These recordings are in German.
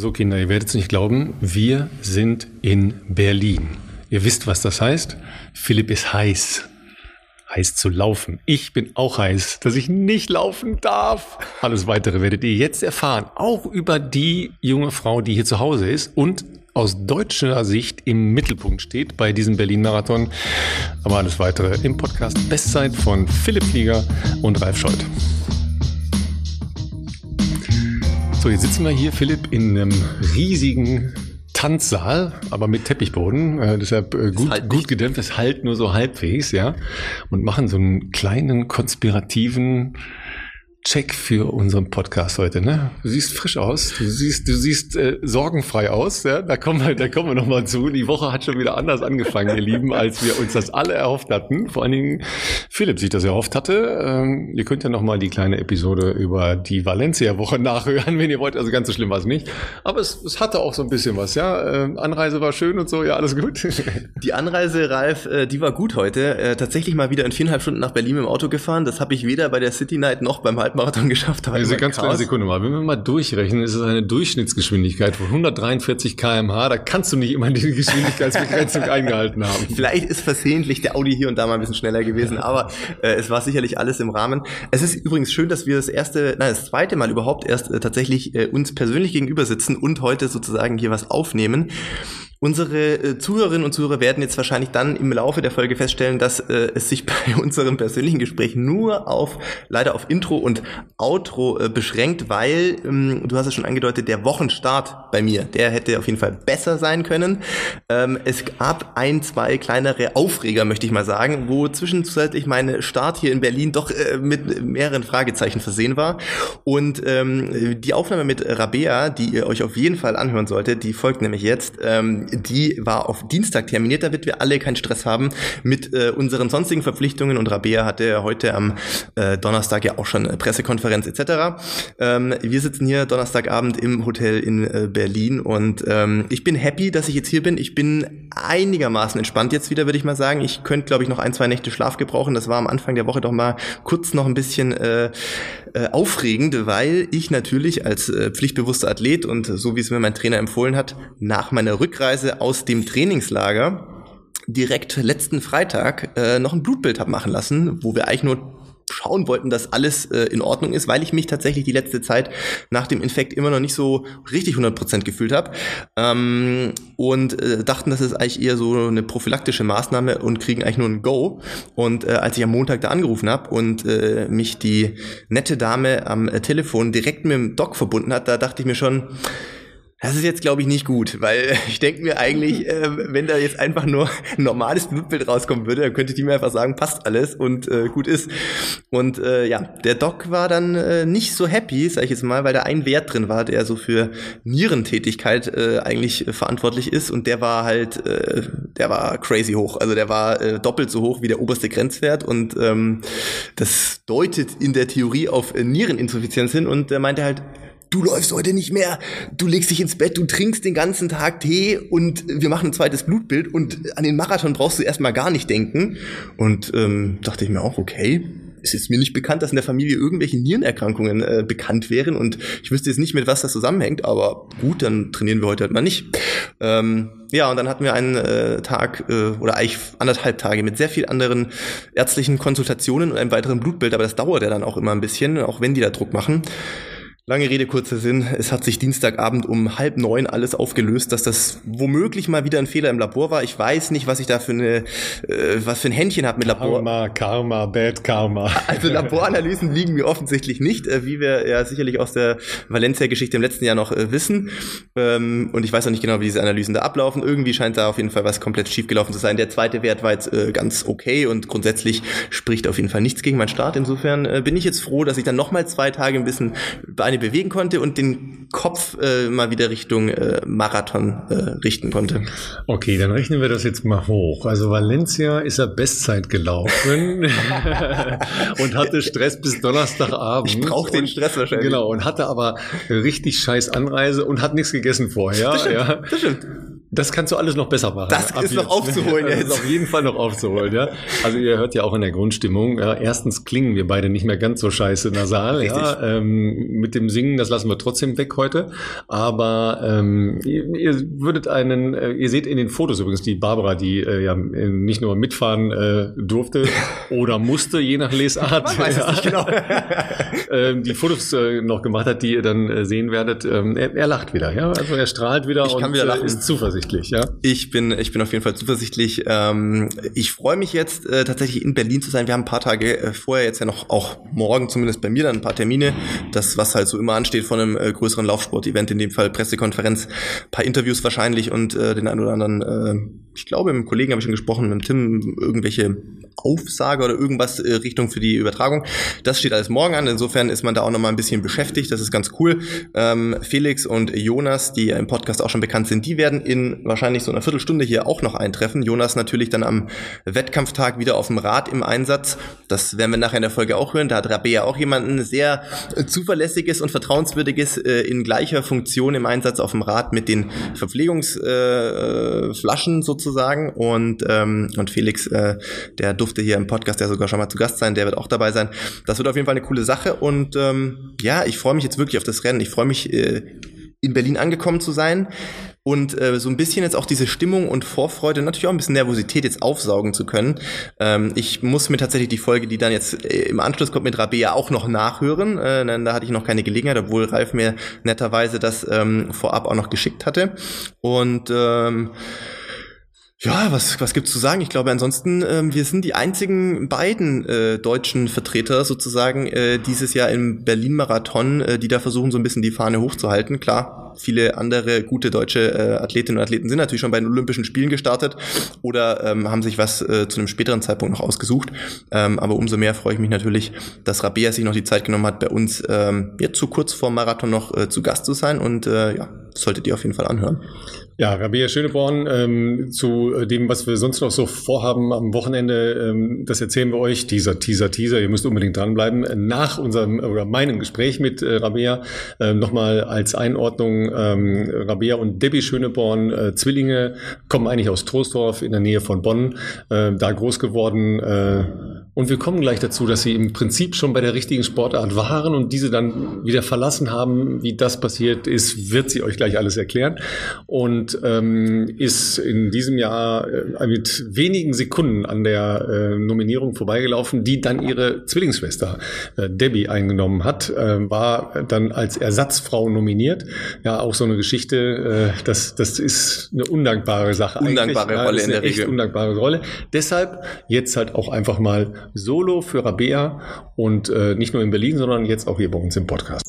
So Kinder, ihr werdet es nicht glauben, wir sind in Berlin. Ihr wisst, was das heißt. Philipp ist heiß. Heiß zu laufen. Ich bin auch heiß, dass ich nicht laufen darf. Alles weitere werdet ihr jetzt erfahren. Auch über die junge Frau, die hier zu Hause ist und aus deutscher Sicht im Mittelpunkt steht bei diesem Berlin-Marathon. Aber alles weitere im Podcast Bestzeit von Philipp Flieger und Ralf Scholz. So, jetzt sitzen wir hier, Philipp, in einem riesigen Tanzsaal, aber mit Teppichboden, äh, deshalb äh, gut, halt gut gedämpft, es halt nur so halbwegs, ja, und machen so einen kleinen konspirativen Check für unseren Podcast heute. Ne? Du siehst frisch aus, du siehst, du siehst äh, sorgenfrei aus. Ja? Da kommen wir, da kommen wir noch mal zu. Die Woche hat schon wieder anders angefangen, ihr Lieben, als wir uns das alle erhofft hatten. Vor allen Dingen Philipp sich das erhofft hatte. Ähm, ihr könnt ja noch mal die kleine Episode über die Valencia-Woche nachhören, wenn ihr wollt. Also ganz so schlimm war es nicht. Aber es, es hatte auch so ein bisschen was. Ja, äh, Anreise war schön und so. Ja, alles gut. Die Anreise, Ralf, äh, die war gut heute. Äh, tatsächlich mal wieder in viereinhalb Stunden nach Berlin im Auto gefahren. Das habe ich weder bei der City Night noch beim Halbmarathon geschafft habe. Also ganz kleine Sekunde mal. Wenn wir mal durchrechnen, ist es eine Durchschnittsgeschwindigkeit von 143 kmh. Da kannst du nicht immer die Geschwindigkeitsbegrenzung eingehalten haben. Vielleicht ist versehentlich der Audi hier und da mal ein bisschen schneller gewesen, aber äh, es war sicherlich alles im Rahmen. Es ist übrigens schön, dass wir das erste, nein, das zweite Mal überhaupt erst äh, tatsächlich äh, uns persönlich gegenüber sitzen und heute sozusagen hier was aufnehmen. Unsere äh, Zuhörerinnen und Zuhörer werden jetzt wahrscheinlich dann im Laufe der Folge feststellen, dass äh, es sich bei unserem persönlichen Gespräch nur auf leider auf Intro und Outro äh, beschränkt, weil ähm, du hast es schon angedeutet, der Wochenstart bei mir, der hätte auf jeden Fall besser sein können. Ähm, es gab ein, zwei kleinere Aufreger, möchte ich mal sagen, wo zwischenzeitlich mein Start hier in Berlin doch äh, mit mehreren Fragezeichen versehen war. Und ähm, die Aufnahme mit Rabea, die ihr euch auf jeden Fall anhören solltet, die folgt nämlich jetzt. Die war auf Dienstag terminiert, damit wir alle keinen Stress haben mit äh, unseren sonstigen Verpflichtungen. Und Rabea hatte heute am äh, Donnerstag ja auch schon eine Pressekonferenz etc. Ähm, wir sitzen hier Donnerstagabend im Hotel in äh, Berlin und ähm, ich bin happy, dass ich jetzt hier bin. Ich bin einigermaßen entspannt jetzt wieder, würde ich mal sagen. Ich könnte, glaube ich, noch ein, zwei Nächte Schlaf gebrauchen. Das war am Anfang der Woche doch mal kurz noch ein bisschen äh, äh, aufregend, weil ich natürlich als äh, pflichtbewusster Athlet und so wie es mir mein Trainer empfohlen hat, nach meiner Rückreise aus dem Trainingslager direkt letzten Freitag äh, noch ein Blutbild habe machen lassen, wo wir eigentlich nur schauen wollten, dass alles äh, in Ordnung ist, weil ich mich tatsächlich die letzte Zeit nach dem Infekt immer noch nicht so richtig 100% gefühlt habe ähm, und äh, dachten, das ist eigentlich eher so eine prophylaktische Maßnahme und kriegen eigentlich nur ein Go. Und äh, als ich am Montag da angerufen habe und äh, mich die nette Dame am äh, Telefon direkt mit dem Doc verbunden hat, da dachte ich mir schon, das ist jetzt, glaube ich, nicht gut, weil ich denke mir eigentlich, äh, wenn da jetzt einfach nur ein normales Blutbild rauskommen würde, dann könnte die mir einfach sagen, passt alles und äh, gut ist. Und äh, ja, der Doc war dann äh, nicht so happy, sage ich jetzt mal, weil da ein Wert drin war, der so für Nierentätigkeit äh, eigentlich äh, verantwortlich ist und der war halt, äh, der war crazy hoch. Also der war äh, doppelt so hoch wie der oberste Grenzwert und ähm, das deutet in der Theorie auf äh, Niereninsuffizienz hin und er meinte halt, du läufst heute nicht mehr, du legst dich ins Bett, du trinkst den ganzen Tag Tee und wir machen ein zweites Blutbild und an den Marathon brauchst du erstmal gar nicht denken. Und ähm, dachte ich mir auch, okay, es ist mir nicht bekannt, dass in der Familie irgendwelche Nierenerkrankungen äh, bekannt wären und ich wüsste jetzt nicht, mit was das zusammenhängt, aber gut, dann trainieren wir heute halt mal nicht. Ähm, ja, und dann hatten wir einen äh, Tag äh, oder eigentlich anderthalb Tage mit sehr viel anderen ärztlichen Konsultationen und einem weiteren Blutbild, aber das dauert ja dann auch immer ein bisschen, auch wenn die da Druck machen. Lange Rede, kurzer Sinn. Es hat sich Dienstagabend um halb neun alles aufgelöst, dass das womöglich mal wieder ein Fehler im Labor war. Ich weiß nicht, was ich da für eine, äh, was für ein Händchen habe mit Labor. Karma, Karma, Bad Karma. Also Laboranalysen liegen mir offensichtlich nicht, äh, wie wir ja sicherlich aus der Valencia-Geschichte im letzten Jahr noch äh, wissen. Ähm, und ich weiß auch nicht genau, wie diese Analysen da ablaufen. Irgendwie scheint da auf jeden Fall was komplett schief gelaufen zu sein. Der zweite Wert war jetzt äh, ganz okay und grundsätzlich spricht auf jeden Fall nichts gegen meinen Start. Insofern äh, bin ich jetzt froh, dass ich dann nochmal zwei Tage ein bisschen eine bewegen konnte und den Kopf äh, mal wieder Richtung äh, Marathon äh, richten konnte. Okay, dann rechnen wir das jetzt mal hoch. Also Valencia ist er Bestzeit gelaufen und hatte Stress bis Donnerstagabend. Ich brauche den Stress wahrscheinlich. Genau, und hatte aber richtig scheiß Anreise und hat nichts gegessen vorher. Das stimmt, ja. das stimmt. Das kannst du alles noch besser machen. Das ist jetzt. noch aufzuholen jetzt. Das ist auf jeden Fall noch aufzuholen, ja. Also ihr hört ja auch in der Grundstimmung, ja, erstens klingen wir beide nicht mehr ganz so scheiße nasal, Richtig. ja. Ähm, mit dem Singen, das lassen wir trotzdem weg heute. Aber ähm, ihr, ihr würdet einen, äh, ihr seht in den Fotos übrigens die Barbara, die äh, ja nicht nur mitfahren äh, durfte oder musste, je nach Lesart. Man weiß ja, nicht genau. ähm, die Fotos äh, noch gemacht hat, die ihr dann äh, sehen werdet. Ähm, er, er lacht wieder, ja. Also er strahlt wieder ich und wieder äh, ist zuversichtlich, ja. Ich bin, ich bin auf jeden Fall zuversichtlich. Ähm, ich freue mich jetzt äh, tatsächlich in Berlin zu sein. Wir haben ein paar Tage äh, vorher jetzt ja noch, auch morgen zumindest bei mir dann ein paar Termine. Das, was halt so immer ansteht von einem äh, größeren Laufsport-Event, in dem Fall Pressekonferenz, paar Interviews wahrscheinlich und äh, den einen oder anderen, äh, ich glaube, mit einem Kollegen habe ich schon gesprochen, mit Tim, irgendwelche Aufsage oder irgendwas äh, Richtung für die Übertragung. Das steht alles morgen an. Insofern ist man da auch noch mal ein bisschen beschäftigt. Das ist ganz cool. Ähm, Felix und Jonas, die im Podcast auch schon bekannt sind, die werden in wahrscheinlich so einer Viertelstunde hier auch noch eintreffen. Jonas natürlich dann am Wettkampftag wieder auf dem Rad im Einsatz. Das werden wir nachher in der Folge auch hören. Da hat Rabea auch jemanden sehr äh, zuverlässiges und vertrauenswürdiges äh, in gleicher Funktion im Einsatz auf dem Rad mit den Verpflegungsflaschen äh, sozusagen. Und, ähm, und Felix, äh, der durfte hier im Podcast ja sogar schon mal zu Gast sein, der wird auch dabei sein. Das wird auf jeden Fall eine coole Sache. Und ähm, ja, ich freue mich jetzt wirklich auf das Rennen. Ich freue mich, äh, in Berlin angekommen zu sein und äh, so ein bisschen jetzt auch diese Stimmung und Vorfreude, natürlich auch ein bisschen Nervosität jetzt aufsaugen zu können. Ähm, ich muss mir tatsächlich die Folge, die dann jetzt äh, im Anschluss kommt mit Rabea auch noch nachhören, äh, denn da hatte ich noch keine Gelegenheit, obwohl Ralf mir netterweise das ähm, vorab auch noch geschickt hatte. Und ähm, ja, was, was gibt's zu sagen? Ich glaube, ansonsten, ähm, wir sind die einzigen beiden äh, deutschen Vertreter sozusagen äh, dieses Jahr im Berlin-Marathon, äh, die da versuchen, so ein bisschen die Fahne hochzuhalten. Klar, viele andere gute deutsche äh, Athletinnen und Athleten sind natürlich schon bei den Olympischen Spielen gestartet oder ähm, haben sich was äh, zu einem späteren Zeitpunkt noch ausgesucht. Ähm, aber umso mehr freue ich mich natürlich, dass Rabea sich noch die Zeit genommen hat, bei uns ähm, jetzt so kurz vor Marathon noch äh, zu Gast zu sein. Und äh, ja, solltet ihr auf jeden Fall anhören. Ja, Rabea Schöneborn, ähm, zu äh, dem, was wir sonst noch so vorhaben am Wochenende, ähm, das erzählen wir euch, dieser Teaser, Teaser, ihr müsst unbedingt dranbleiben. Nach unserem oder meinem Gespräch mit äh, Rabea äh, nochmal als Einordnung, ähm, Rabea und Debbie Schöneborn, äh, Zwillinge, kommen eigentlich aus Troisdorf in der Nähe von Bonn, äh, da groß geworden, äh, und wir kommen gleich dazu, dass sie im Prinzip schon bei der richtigen Sportart waren und diese dann wieder verlassen haben. Wie das passiert ist, wird sie euch gleich alles erklären. Und ähm, ist in diesem Jahr äh, mit wenigen Sekunden an der äh, Nominierung vorbeigelaufen, die dann ihre Zwillingsschwester äh, Debbie eingenommen hat, äh, war dann als Ersatzfrau nominiert. Ja, auch so eine Geschichte, äh, das, das ist eine undankbare Sache. Undankbare eigentlich. Rolle ja, in der Regel. Undankbare Rolle. Deshalb jetzt halt auch einfach mal Solo für Rabea und äh, nicht nur in Berlin, sondern jetzt auch hier bei uns im Podcast.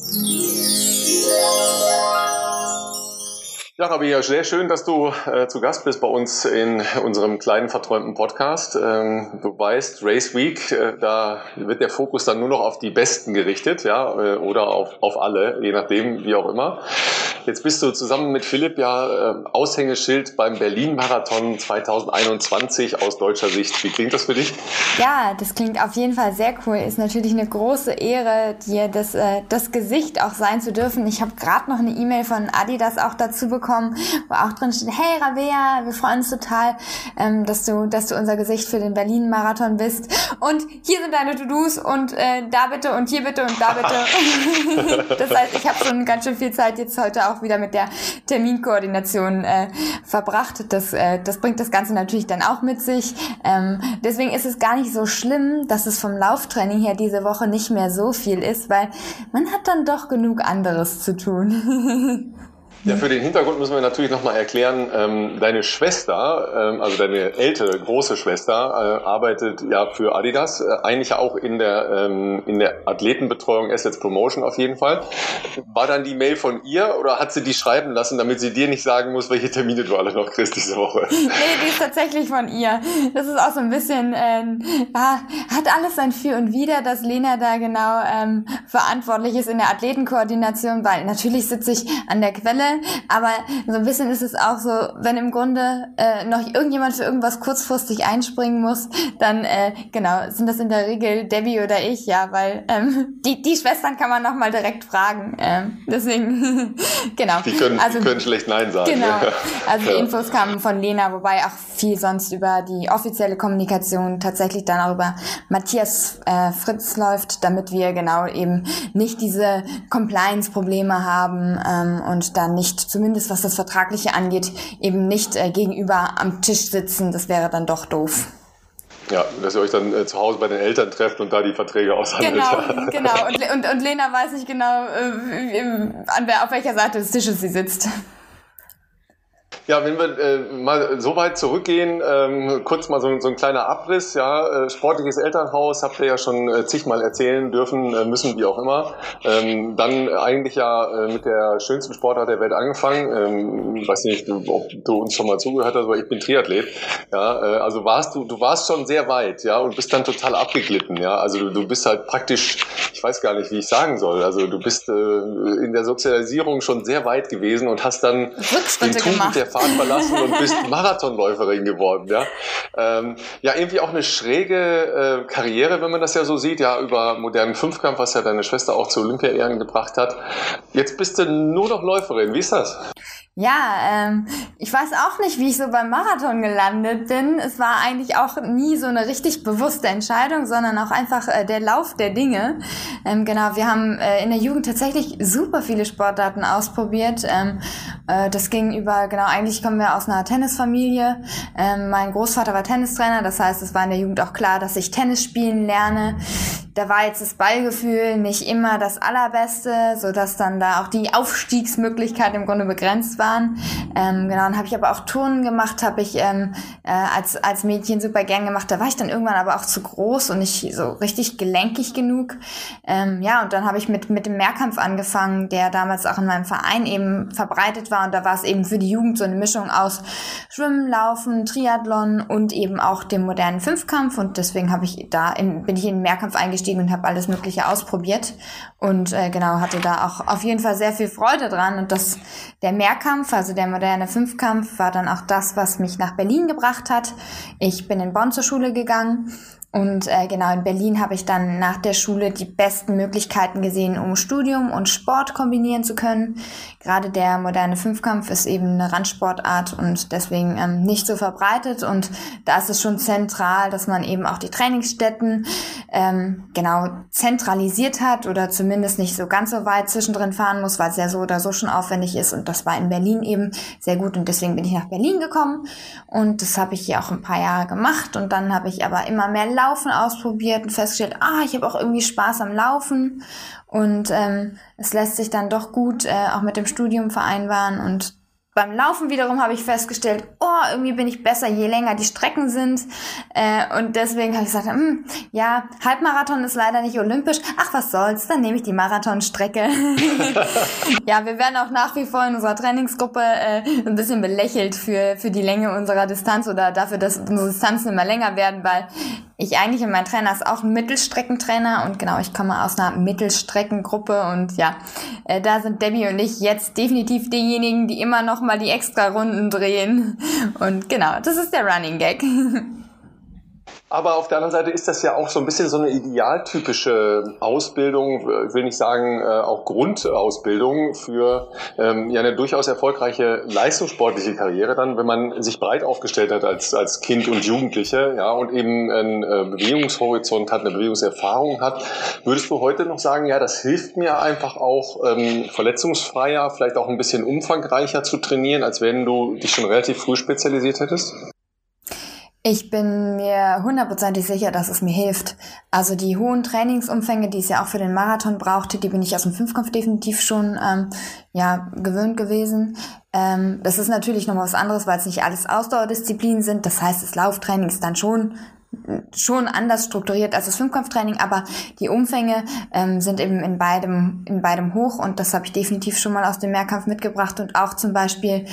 Ja, Rabia, sehr schön, dass du äh, zu Gast bist bei uns in unserem kleinen verträumten Podcast. Ähm, du weißt, Race Week, äh, da wird der Fokus dann nur noch auf die Besten gerichtet, ja, äh, oder auf, auf alle, je nachdem, wie auch immer. Jetzt bist du zusammen mit Philipp ja äh, Aushängeschild beim Berlin-Marathon 2021 aus deutscher Sicht. Wie klingt das für dich? Ja, das klingt auf jeden Fall sehr cool. Ist natürlich eine große Ehre, dir das, äh, das Gesicht auch sein zu dürfen. Ich habe gerade noch eine E-Mail von Adidas auch dazu bekommen, wo auch drin steht, hey Rabea, wir freuen uns total, ähm, dass, du, dass du unser Gesicht für den Berlin-Marathon bist. Und hier sind deine To-Dos und äh, da bitte und hier bitte und da bitte. das heißt, ich habe schon ganz schön viel Zeit jetzt heute auch auch wieder mit der Terminkoordination äh, verbracht. Das, äh, das bringt das Ganze natürlich dann auch mit sich. Ähm, deswegen ist es gar nicht so schlimm, dass es vom Lauftraining her diese Woche nicht mehr so viel ist, weil man hat dann doch genug anderes zu tun. Ja, für den Hintergrund müssen wir natürlich nochmal erklären, ähm, deine Schwester, ähm, also deine ältere, große Schwester, äh, arbeitet ja für Adidas, äh, eigentlich auch in der, ähm, in der Athletenbetreuung Assets Promotion auf jeden Fall. War dann die Mail von ihr oder hat sie die schreiben lassen, damit sie dir nicht sagen muss, welche Termine du alle noch kriegst diese Woche? nee, die ist tatsächlich von ihr. Das ist auch so ein bisschen, äh, ja, hat alles sein Für und Wider, dass Lena da genau ähm, verantwortlich ist in der Athletenkoordination, weil natürlich sitze ich an der Quelle aber so ein bisschen ist es auch so, wenn im Grunde äh, noch irgendjemand für irgendwas kurzfristig einspringen muss, dann äh, genau sind das in der Regel Debbie oder ich, ja, weil ähm, die die Schwestern kann man noch mal direkt fragen. Ähm, deswegen genau. Die können, also, die können schlecht nein sagen. Genau. Also die Infos kamen von Lena, wobei auch viel sonst über die offizielle Kommunikation tatsächlich dann auch über Matthias äh, Fritz läuft, damit wir genau eben nicht diese Compliance-Probleme haben ähm, und dann nicht, zumindest was das Vertragliche angeht, eben nicht äh, gegenüber am Tisch sitzen. Das wäre dann doch doof. Ja, dass ihr euch dann äh, zu Hause bei den Eltern trefft und da die Verträge aushandelt. Genau, genau. Und, und, und Lena weiß nicht genau, äh, an wer, auf welcher Seite des Tisches sie sitzt. Ja, wenn wir äh, mal so weit zurückgehen, ähm, kurz mal so, so, ein kleiner Abriss. Ja, äh, sportliches Elternhaus habt ihr ja schon äh, zigmal erzählen dürfen, äh, müssen wie auch immer. Ähm, dann eigentlich ja äh, mit der schönsten Sportart der Welt angefangen. Ähm, ich weiß nicht, ob du uns schon mal zugehört hast, aber ich bin Triathlet. Ja, äh, also warst du, du warst schon sehr weit, ja, und bist dann total abgeglitten. Ja, also du, du bist halt praktisch, ich weiß gar nicht, wie ich sagen soll. Also du bist äh, in der Sozialisierung schon sehr weit gewesen und hast dann den Tugend der Fahrt verlassen und bist Marathonläuferin geworden. Ja, ähm, ja irgendwie auch eine schräge äh, Karriere, wenn man das ja so sieht, ja, über modernen Fünfkampf, was ja deine Schwester auch zu Olympia-Ehren gebracht hat. Jetzt bist du nur noch Läuferin. Wie ist das? Ja, ähm, ich weiß auch nicht, wie ich so beim Marathon gelandet bin. Es war eigentlich auch nie so eine richtig bewusste Entscheidung, sondern auch einfach äh, der Lauf der Dinge. Ähm, genau, wir haben äh, in der Jugend tatsächlich super viele Sportarten ausprobiert. Ähm, äh, das ging über, genau, eigentlich kommen wir aus einer Tennisfamilie. Ähm, mein Großvater war Tennistrainer, das heißt, es war in der Jugend auch klar, dass ich Tennis spielen lerne. Da war jetzt das Ballgefühl nicht immer das allerbeste, so dass dann da auch die Aufstiegsmöglichkeit im Grunde begrenzt waren. Ähm, genau, dann habe ich aber auch Turnen gemacht, habe ich ähm, äh, als, als Mädchen super gern gemacht. Da war ich dann irgendwann aber auch zu groß und nicht so richtig gelenkig genug. Ähm, ja, und dann habe ich mit, mit dem Mehrkampf angefangen, der damals auch in meinem Verein eben verbreitet war. Und da war es eben für die Jugend so eine Mischung aus Schwimmen, Laufen, Triathlon und eben auch dem modernen Fünfkampf. Und deswegen habe ich da in, bin ich in den Mehrkampf eingestiegen und habe alles Mögliche ausprobiert und äh, genau hatte da auch auf jeden Fall sehr viel Freude dran und das der Mehrkampf, also der moderne Fünfkampf, war dann auch das, was mich nach Berlin gebracht hat. Ich bin in Bonn zur Schule gegangen und äh, genau in Berlin habe ich dann nach der Schule die besten Möglichkeiten gesehen, um Studium und Sport kombinieren zu können. Gerade der moderne Fünfkampf ist eben eine Randsportart und deswegen ähm, nicht so verbreitet. Und da ist es schon zentral, dass man eben auch die Trainingsstätten ähm, genau zentralisiert hat oder zumindest nicht so ganz so weit zwischendrin fahren muss, weil es ja so oder so schon aufwendig ist. Und das war in Berlin eben sehr gut und deswegen bin ich nach Berlin gekommen und das habe ich hier auch ein paar Jahre gemacht und dann habe ich aber immer mehr Laufen ausprobiert und festgestellt, ah, ich habe auch irgendwie Spaß am Laufen. Und ähm, es lässt sich dann doch gut äh, auch mit dem Studium vereinbaren und beim Laufen wiederum habe ich festgestellt, oh, irgendwie bin ich besser, je länger die Strecken sind. Äh, und deswegen habe ich gesagt, hm, ja, Halbmarathon ist leider nicht olympisch. Ach, was soll's, dann nehme ich die Marathonstrecke. ja, wir werden auch nach wie vor in unserer Trainingsgruppe äh, ein bisschen belächelt für, für die Länge unserer Distanz oder dafür, dass unsere Distanzen immer länger werden, weil ich eigentlich und mein Trainer ist auch ein Mittelstreckentrainer und genau, ich komme aus einer Mittelstreckengruppe und ja, äh, da sind Debbie und ich jetzt definitiv diejenigen, die immer noch die extra Runden drehen. Und genau, das ist der Running Gag. Aber auf der anderen Seite ist das ja auch so ein bisschen so eine idealtypische Ausbildung, ich will nicht sagen äh, auch Grundausbildung für ähm, ja eine durchaus erfolgreiche leistungssportliche Karriere dann, wenn man sich breit aufgestellt hat als, als Kind und Jugendliche, ja, und eben einen äh, Bewegungshorizont hat, eine Bewegungserfahrung hat. Würdest du heute noch sagen, ja, das hilft mir einfach auch ähm, verletzungsfreier, vielleicht auch ein bisschen umfangreicher zu trainieren, als wenn du dich schon relativ früh spezialisiert hättest? Ich bin mir hundertprozentig sicher, dass es mir hilft. Also die hohen Trainingsumfänge, die es ja auch für den Marathon brauchte, die bin ich aus dem Fünfkampf definitiv schon ähm, ja gewöhnt gewesen. Ähm, das ist natürlich noch was anderes, weil es nicht alles Ausdauerdisziplinen sind. Das heißt, das Lauftraining ist dann schon schon anders strukturiert als das Fünfkampftraining, aber die Umfänge ähm, sind eben in beidem, in beidem hoch und das habe ich definitiv schon mal aus dem Mehrkampf mitgebracht und auch zum Beispiel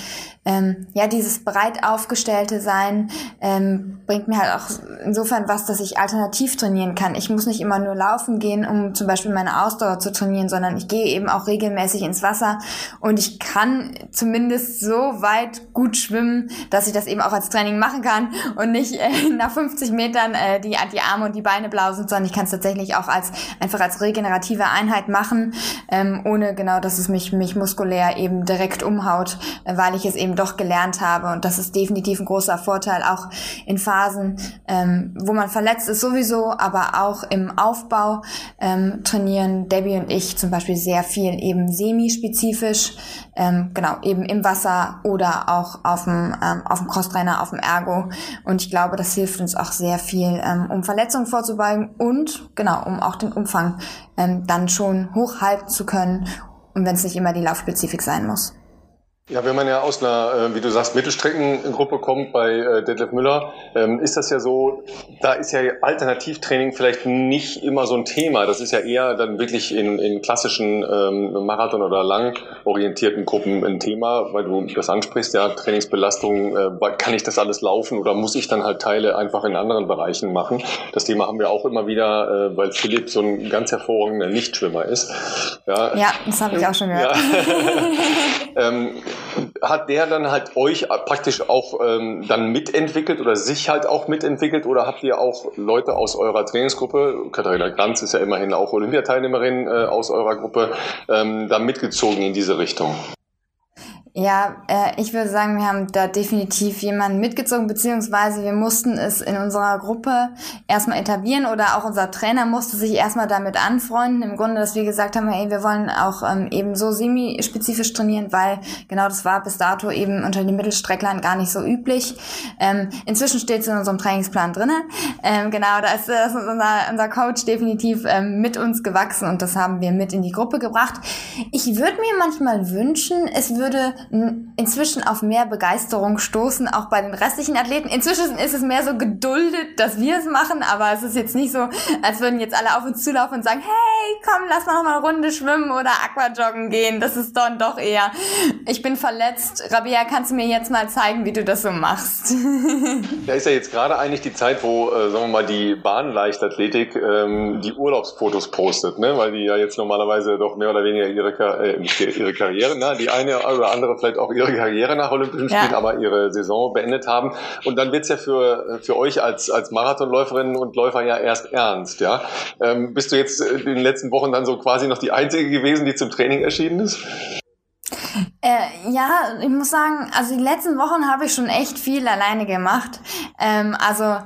ähm, ja dieses breit aufgestellte Sein ähm, bringt mir halt auch insofern was, dass ich alternativ trainieren kann. Ich muss nicht immer nur laufen gehen, um zum Beispiel meine Ausdauer zu trainieren, sondern ich gehe eben auch regelmäßig ins Wasser und ich kann zumindest so weit gut schwimmen, dass ich das eben auch als Training machen kann und nicht äh, nach 50 Metern äh, die, die Arme und die Beine blau sind, sondern ich kann es tatsächlich auch als einfach als regenerative Einheit machen, ähm, ohne genau, dass es mich, mich muskulär eben direkt umhaut, äh, weil ich es eben doch gelernt habe. Und das ist definitiv ein großer Vorteil, auch in Phasen, ähm, wo man verletzt ist sowieso, aber auch im Aufbau ähm, trainieren Debbie und ich zum Beispiel sehr viel eben semi-spezifisch, ähm, genau, eben im Wasser oder auch auf dem, ähm, auf dem Crosstrainer, auf dem Ergo. Und ich glaube, das hilft uns auch sehr viel, ähm, um Verletzungen vorzubeugen und genau, um auch den Umfang ähm, dann schon hochhalten zu können und wenn es nicht immer die Laufspezifik sein muss. Ja, wenn man ja aus einer, äh, wie du sagst, Mittelstreckengruppe kommt bei äh, Detlef Müller, ähm, ist das ja so, da ist ja Alternativtraining vielleicht nicht immer so ein Thema. Das ist ja eher dann wirklich in, in klassischen ähm, Marathon- oder langorientierten Gruppen ein Thema, weil du das ansprichst, ja, Trainingsbelastung, äh, kann ich das alles laufen oder muss ich dann halt Teile einfach in anderen Bereichen machen? Das Thema haben wir auch immer wieder, weil Philipp so ein ganz hervorragender Nichtschwimmer ist. Ja, ja das habe ich auch schon gehört. Ja. hat der dann halt euch praktisch auch ähm, dann mitentwickelt oder sich halt auch mitentwickelt oder habt ihr auch Leute aus eurer Trainingsgruppe, Katharina Granz ist ja immerhin auch Olympiateilnehmerin äh, aus eurer Gruppe, ähm, da mitgezogen in diese Richtung? Ja, äh, ich würde sagen, wir haben da definitiv jemanden mitgezogen, beziehungsweise wir mussten es in unserer Gruppe erstmal etablieren oder auch unser Trainer musste sich erstmal damit anfreunden. Im Grunde, dass wir gesagt haben, hey, wir wollen auch ähm, eben so semi-spezifisch trainieren, weil genau das war bis dato eben unter den Mittelstrecklern gar nicht so üblich. Ähm, inzwischen steht es in unserem Trainingsplan drinne. Ähm, genau, da ist, ist unser, unser Coach definitiv ähm, mit uns gewachsen und das haben wir mit in die Gruppe gebracht. Ich würde mir manchmal wünschen, es würde inzwischen auf mehr Begeisterung stoßen, auch bei den restlichen Athleten. Inzwischen ist es mehr so geduldet, dass wir es machen, aber es ist jetzt nicht so, als würden jetzt alle auf uns zulaufen und sagen, hey, komm, lass noch mal eine Runde schwimmen oder Aquajoggen gehen. Das ist dann doch eher, ich bin verletzt. Rabia, kannst du mir jetzt mal zeigen, wie du das so machst? Da ist ja jetzt gerade eigentlich die Zeit, wo, äh, sagen wir mal, die Bahnleichtathletik ähm, die Urlaubsfotos postet, ne? weil die ja jetzt normalerweise doch mehr oder weniger ihre, äh, ihre Karriere, ne? die eine oder andere vielleicht auch ihre Karriere nach Olympischen Spielen, ja. aber ihre Saison beendet haben. Und dann wird's ja für, für euch als, als Marathonläuferinnen und Läufer ja erst ernst. Ja? Ähm, bist du jetzt in den letzten Wochen dann so quasi noch die Einzige gewesen, die zum Training erschienen ist? Äh, ja, ich muss sagen, also die letzten Wochen habe ich schon echt viel alleine gemacht. Ähm, also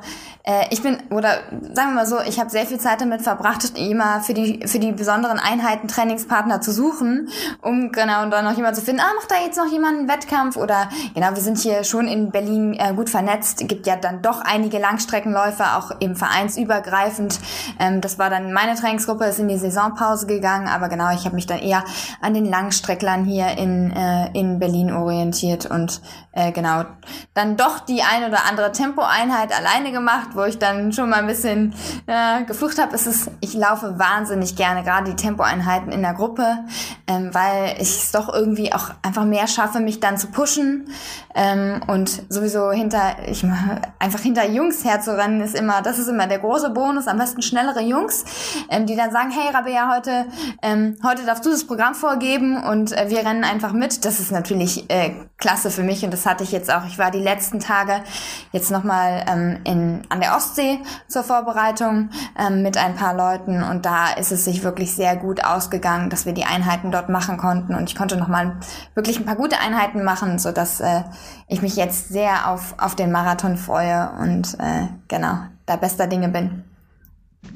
äh, ich bin, oder sagen wir mal so, ich habe sehr viel Zeit damit verbracht, immer für die, für die besonderen Einheiten Trainingspartner zu suchen, um genau dann noch jemand zu finden, ah, macht da jetzt noch jemand einen Wettkampf? Oder genau, wir sind hier schon in Berlin äh, gut vernetzt, gibt ja dann doch einige Langstreckenläufer, auch eben vereinsübergreifend. Ähm, das war dann meine Trainingsgruppe, ist in die Saisonpause gegangen, aber genau, ich habe mich dann eher an den Langstrecklern hier in, äh, in Berlin orientiert und äh, genau, dann doch die ein oder andere Tempoeinheit alleine gemacht, wo ich dann schon mal ein bisschen äh, geflucht habe, ist es, ich laufe wahnsinnig gerne, gerade die Tempoeinheiten in der Gruppe, ähm, weil ich es doch irgendwie auch einfach mehr schaffe, mich dann zu pushen. Ähm, und sowieso hinter, ich einfach hinter Jungs herzurennen ist immer, das ist immer der große Bonus, am besten schnellere Jungs, ähm, die dann sagen, hey Rabea, heute, ähm, heute darfst du das Programm vorgeben und äh, wir rennen einfach mit. Das ist natürlich äh, klasse für mich und das hatte ich jetzt auch. Ich war die letzten Tage jetzt nochmal ähm, in, an der Ostsee zur Vorbereitung ähm, mit ein paar Leuten und da ist es sich wirklich sehr gut ausgegangen, dass wir die Einheiten dort machen konnten und ich konnte nochmal wirklich ein paar gute Einheiten machen, so dass äh, ich mich jetzt sehr auf, auf den Marathon freue und äh, genau, da bester Dinge bin.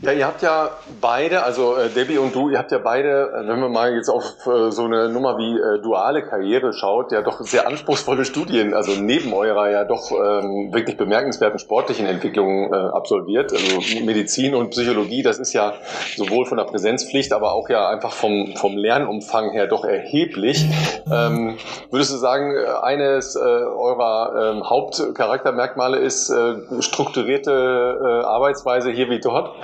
Ja, ihr habt ja beide, also äh, Debbie und du, ihr habt ja beide, äh, wenn man mal jetzt auf äh, so eine Nummer wie äh, duale Karriere schaut, ja doch sehr anspruchsvolle Studien, also neben eurer ja doch ähm, wirklich bemerkenswerten sportlichen Entwicklung äh, absolviert. Also Medizin und Psychologie, das ist ja sowohl von der Präsenzpflicht, aber auch ja einfach vom, vom Lernumfang her doch erheblich. Ähm, würdest du sagen, äh, eines äh, eurer äh, Hauptcharaktermerkmale ist äh, strukturierte äh, Arbeitsweise hier wie dort?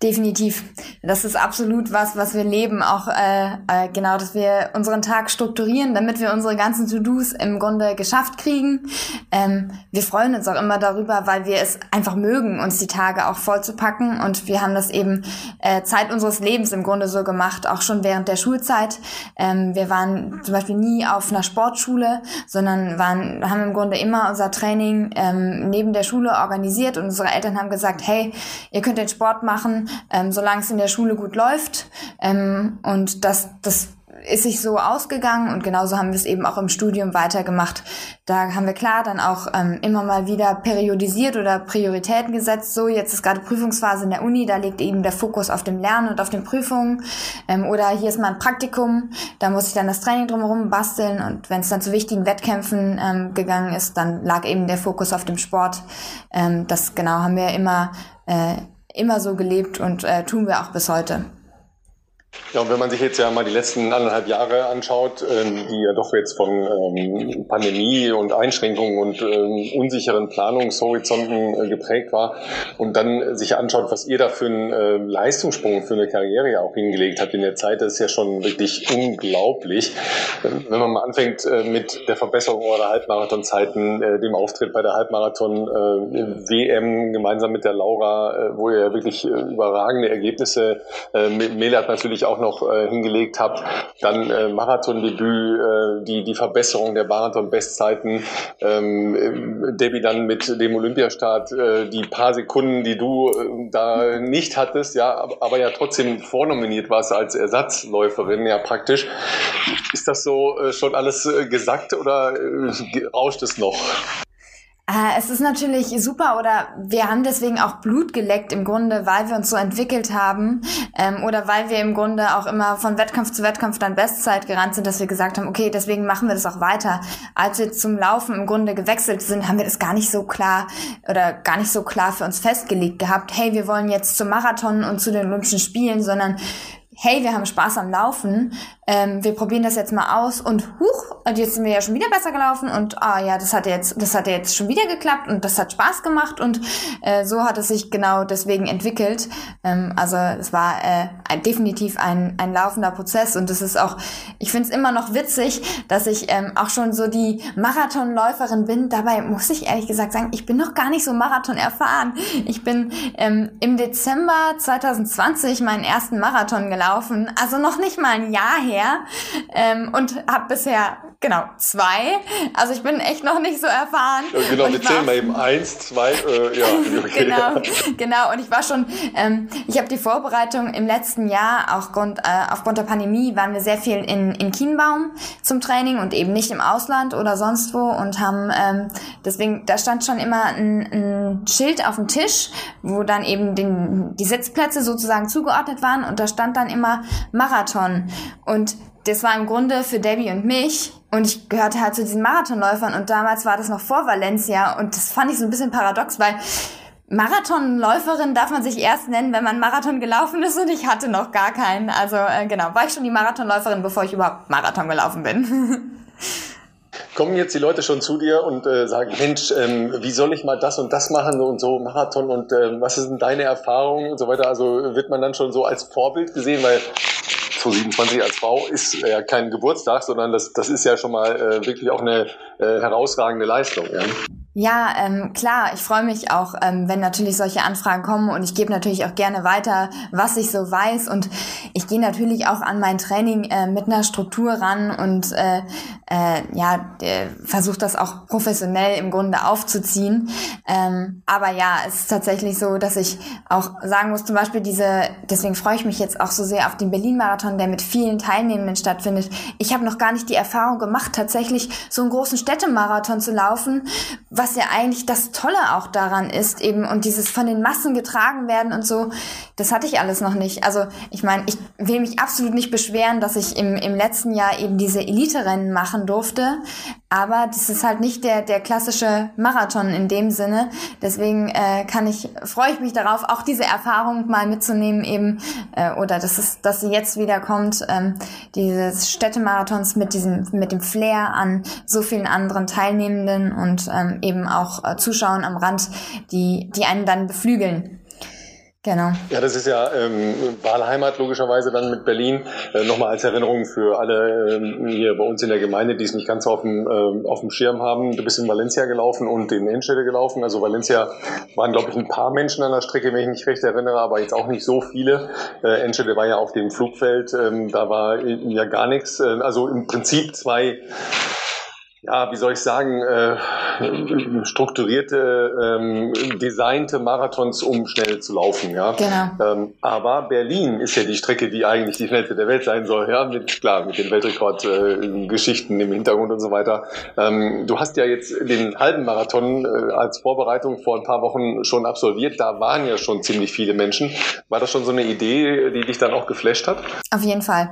Definitiv. Das ist absolut was, was wir leben. Auch äh, äh, genau, dass wir unseren Tag strukturieren, damit wir unsere ganzen To-Dos im Grunde geschafft kriegen. Ähm, wir freuen uns auch immer darüber, weil wir es einfach mögen, uns die Tage auch voll zu packen. Und wir haben das eben äh, Zeit unseres Lebens im Grunde so gemacht, auch schon während der Schulzeit. Ähm, wir waren zum Beispiel nie auf einer Sportschule, sondern waren, haben im Grunde immer unser Training ähm, neben der Schule organisiert und unsere Eltern haben gesagt, hey, ihr könnt den Sport machen, ähm, solange es in der Schule gut läuft. Ähm, und das, das ist sich so ausgegangen und genauso haben wir es eben auch im Studium weitergemacht. Da haben wir klar dann auch ähm, immer mal wieder periodisiert oder Prioritäten gesetzt. So, jetzt ist gerade Prüfungsphase in der Uni, da liegt eben der Fokus auf dem Lernen und auf den Prüfungen. Ähm, oder hier ist mal ein Praktikum, da muss ich dann das Training drumherum basteln und wenn es dann zu wichtigen Wettkämpfen ähm, gegangen ist, dann lag eben der Fokus auf dem Sport. Ähm, das genau haben wir immer äh, immer so gelebt und äh, tun wir auch bis heute. Ja, und wenn man sich jetzt ja mal die letzten anderthalb Jahre anschaut, ähm, die ja doch jetzt von ähm, Pandemie und Einschränkungen und ähm, unsicheren Planungshorizonten äh, geprägt war und dann sich anschaut, was ihr da für einen äh, Leistungssprung für eine Karriere ja auch hingelegt habt in der Zeit, das ist ja schon wirklich unglaublich. Wenn man mal anfängt äh, mit der Verbesserung eurer Halbmarathonzeiten, dem Auftritt bei der Halbmarathon-WM gemeinsam mit der Laura, wo ihr wirklich überragende Ergebnisse, Mele natürlich auch noch äh, hingelegt habt. Dann äh, Marathondebüt, äh, die, die Verbesserung der Marathon-Bestzeiten. Ähm, Debbie dann mit dem Olympiastart, äh, die paar Sekunden, die du äh, da nicht hattest, ja, aber ja trotzdem vornominiert warst als Ersatzläuferin, ja praktisch. Ist das so äh, schon alles äh, gesagt oder äh, rauscht es noch? Äh, es ist natürlich super oder wir haben deswegen auch Blut geleckt im Grunde, weil wir uns so entwickelt haben ähm, oder weil wir im Grunde auch immer von Wettkampf zu Wettkampf dann Bestzeit gerannt sind, dass wir gesagt haben, okay, deswegen machen wir das auch weiter. Als wir zum Laufen im Grunde gewechselt sind, haben wir das gar nicht so klar oder gar nicht so klar für uns festgelegt gehabt, hey, wir wollen jetzt zum Marathon und zu den Olympischen Spielen, sondern hey, wir haben Spaß am Laufen, ähm, wir probieren das jetzt mal aus und huch, und jetzt sind wir ja schon wieder besser gelaufen und ah ja, das hat jetzt, das hat jetzt schon wieder geklappt und das hat Spaß gemacht und äh, so hat es sich genau deswegen entwickelt. Ähm, also es war äh, definitiv ein, ein laufender Prozess und es ist auch, ich finde es immer noch witzig, dass ich ähm, auch schon so die Marathonläuferin bin. Dabei muss ich ehrlich gesagt sagen, ich bin noch gar nicht so Marathon erfahren. Ich bin ähm, im Dezember 2020 meinen ersten Marathon gelaufen, also noch nicht mal ein Jahr her ähm, und habe bisher genau zwei. Also ich bin echt noch nicht so erfahren. Genau, wir zählen mal eben eins, zwei, äh, ja. Okay. genau, genau. Und ich war schon, ähm, ich habe die Vorbereitung im letzten Jahr aufgrund, äh, aufgrund der Pandemie waren wir sehr viel in, in Kienbaum zum Training und eben nicht im Ausland oder sonst wo und haben ähm, deswegen, da stand schon immer ein, ein Schild auf dem Tisch, wo dann eben den, die Sitzplätze sozusagen zugeordnet waren und da stand dann immer Marathon. Und das war im Grunde für Debbie und mich und ich gehörte halt zu diesen Marathonläufern und damals war das noch vor Valencia und das fand ich so ein bisschen paradox, weil Marathonläuferin darf man sich erst nennen, wenn man Marathon gelaufen ist und ich hatte noch gar keinen. Also äh, genau, war ich schon die Marathonläuferin, bevor ich überhaupt Marathon gelaufen bin. Kommen jetzt die Leute schon zu dir und äh, sagen, Mensch, ähm, wie soll ich mal das und das machen und so Marathon und äh, was sind deine Erfahrungen und so weiter? Also wird man dann schon so als Vorbild gesehen, weil 27 als Frau ist ja kein Geburtstag, sondern das, das ist ja schon mal äh, wirklich auch eine äh, herausragende Leistung. Ja. Ja, ähm, klar, ich freue mich auch, ähm, wenn natürlich solche Anfragen kommen und ich gebe natürlich auch gerne weiter, was ich so weiß und ich gehe natürlich auch an mein Training äh, mit einer Struktur ran und äh, äh, ja, versuche das auch professionell im Grunde aufzuziehen. Ähm, aber ja, es ist tatsächlich so, dass ich auch sagen muss, zum Beispiel diese, deswegen freue ich mich jetzt auch so sehr auf den Berlin-Marathon, der mit vielen Teilnehmenden stattfindet. Ich habe noch gar nicht die Erfahrung gemacht, tatsächlich so einen großen Städtemarathon zu laufen, was was ja eigentlich das Tolle auch daran ist eben und dieses von den Massen getragen werden und so, das hatte ich alles noch nicht. Also ich meine, ich will mich absolut nicht beschweren, dass ich im, im letzten Jahr eben diese Elite-Rennen machen durfte, aber das ist halt nicht der, der klassische Marathon in dem Sinne. Deswegen äh, kann ich, freue ich mich darauf, auch diese Erfahrung mal mitzunehmen eben, äh, oder dass es, dass sie jetzt wieder kommt, ähm, dieses Städtemarathons mit diesem, mit dem Flair an so vielen anderen Teilnehmenden und ähm, eben auch äh, Zuschauern am Rand, die, die einen dann beflügeln. Genau. Ja, das ist ja ähm, Wahlheimat logischerweise dann mit Berlin. Äh, Nochmal als Erinnerung für alle ähm, hier bei uns in der Gemeinde, die es nicht ganz auf dem, ähm, auf dem Schirm haben. Du bist in Valencia gelaufen und in Enschede gelaufen. Also Valencia waren, glaube ich, ein paar Menschen an der Strecke, wenn ich mich recht erinnere, aber jetzt auch nicht so viele. Äh, Enschede war ja auf dem Flugfeld, ähm, da war ja gar nichts. Äh, also im Prinzip zwei ja, wie soll ich sagen, äh, strukturierte, ähm, designte Marathons, um schnell zu laufen. Ja. Genau. Ähm, aber Berlin ist ja die Strecke, die eigentlich die schnellste der Welt sein soll. Ja, mit klar mit den Weltrekordgeschichten äh, im Hintergrund und so weiter. Ähm, du hast ja jetzt den halben Marathon äh, als Vorbereitung vor ein paar Wochen schon absolviert. Da waren ja schon ziemlich viele Menschen. War das schon so eine Idee, die dich dann auch geflasht hat? Auf jeden Fall.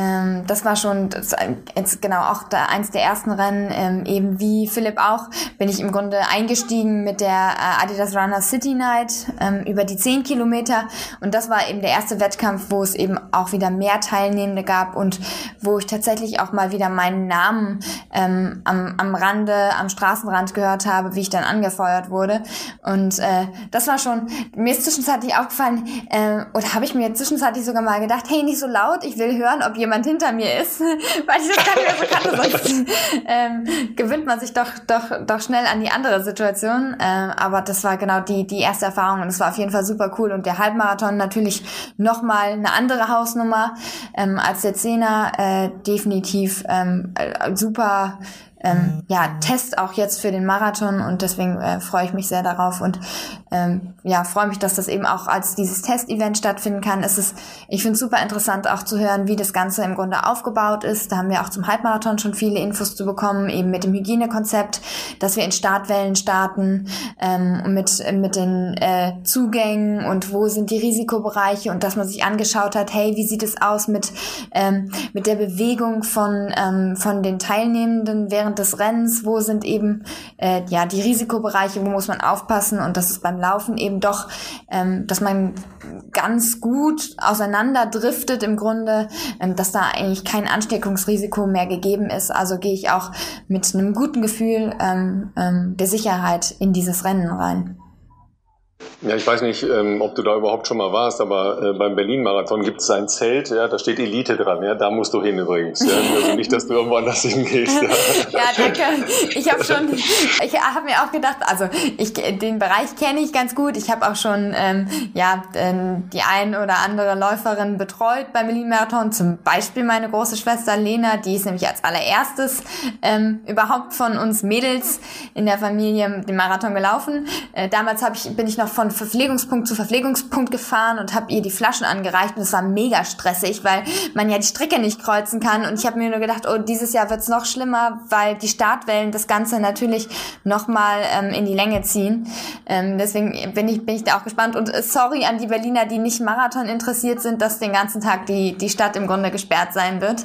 Ähm, das war schon das, jetzt genau auch da, eins der ersten Rennen, ähm, eben wie Philipp auch, bin ich im Grunde eingestiegen mit der äh, Adidas Runner City Night ähm, über die 10 Kilometer. Und das war eben der erste Wettkampf, wo es eben auch wieder mehr Teilnehmende gab und wo ich tatsächlich auch mal wieder meinen Namen ähm, am, am Rande, am Straßenrand gehört habe, wie ich dann angefeuert wurde. Und äh, das war schon, mir ist zwischenzeitlich aufgefallen äh, oder habe ich mir zwischenzeitlich sogar mal gedacht, hey, nicht so laut, ich will hören, ob jemand jemand hinter mir ist, weil ich das gar nicht mehr so kannte. Sonst ähm, gewöhnt man sich doch, doch, doch schnell an die andere Situation. Äh, aber das war genau die, die erste Erfahrung und es war auf jeden Fall super cool. Und der Halbmarathon natürlich nochmal eine andere Hausnummer ähm, als der Zehner. Äh, definitiv ähm, äh, super ähm, ja, Test auch jetzt für den Marathon und deswegen äh, freue ich mich sehr darauf und ähm, ja, freue mich, dass das eben auch als dieses Testevent stattfinden kann. Es ist, ich finde es super interessant auch zu hören, wie das Ganze im Grunde aufgebaut ist. Da haben wir auch zum Halbmarathon schon viele Infos zu bekommen, eben mit dem Hygienekonzept, dass wir in Startwellen starten ähm, mit, mit den äh, Zugängen und wo sind die Risikobereiche und dass man sich angeschaut hat, hey, wie sieht es aus mit, ähm, mit der Bewegung von, ähm, von den Teilnehmenden während des Rennens, wo sind eben äh, ja die Risikobereiche, wo muss man aufpassen und das ist beim Laufen eben doch, ähm, dass man ganz gut auseinanderdriftet im Grunde, ähm, dass da eigentlich kein Ansteckungsrisiko mehr gegeben ist. Also gehe ich auch mit einem guten Gefühl ähm, ähm, der Sicherheit in dieses Rennen rein. Ja, ich weiß nicht, ähm, ob du da überhaupt schon mal warst, aber äh, beim Berlin-Marathon gibt es ein Zelt, ja, da steht Elite dran, ja, da musst du hin übrigens. Ja? Also nicht, dass du irgendwo anders hingehst. Ja, ja danke. Ich habe schon, ich habe mir auch gedacht, also ich den Bereich kenne ich ganz gut. Ich habe auch schon ähm, ja ähm, die ein oder andere Läuferin betreut beim Berlin-Marathon. Zum Beispiel meine große Schwester Lena, die ist nämlich als allererstes ähm, überhaupt von uns Mädels in der Familie den Marathon gelaufen. Äh, damals hab ich, bin ich noch von Verpflegungspunkt zu Verpflegungspunkt gefahren und habe ihr die Flaschen angereicht und es war mega stressig, weil man ja die Strecke nicht kreuzen kann und ich habe mir nur gedacht, oh, dieses Jahr wird's noch schlimmer, weil die Startwellen das Ganze natürlich nochmal ähm, in die Länge ziehen. Ähm, deswegen bin ich, bin ich da auch gespannt und äh, sorry an die Berliner, die nicht Marathon interessiert sind, dass den ganzen Tag die, die Stadt im Grunde gesperrt sein wird.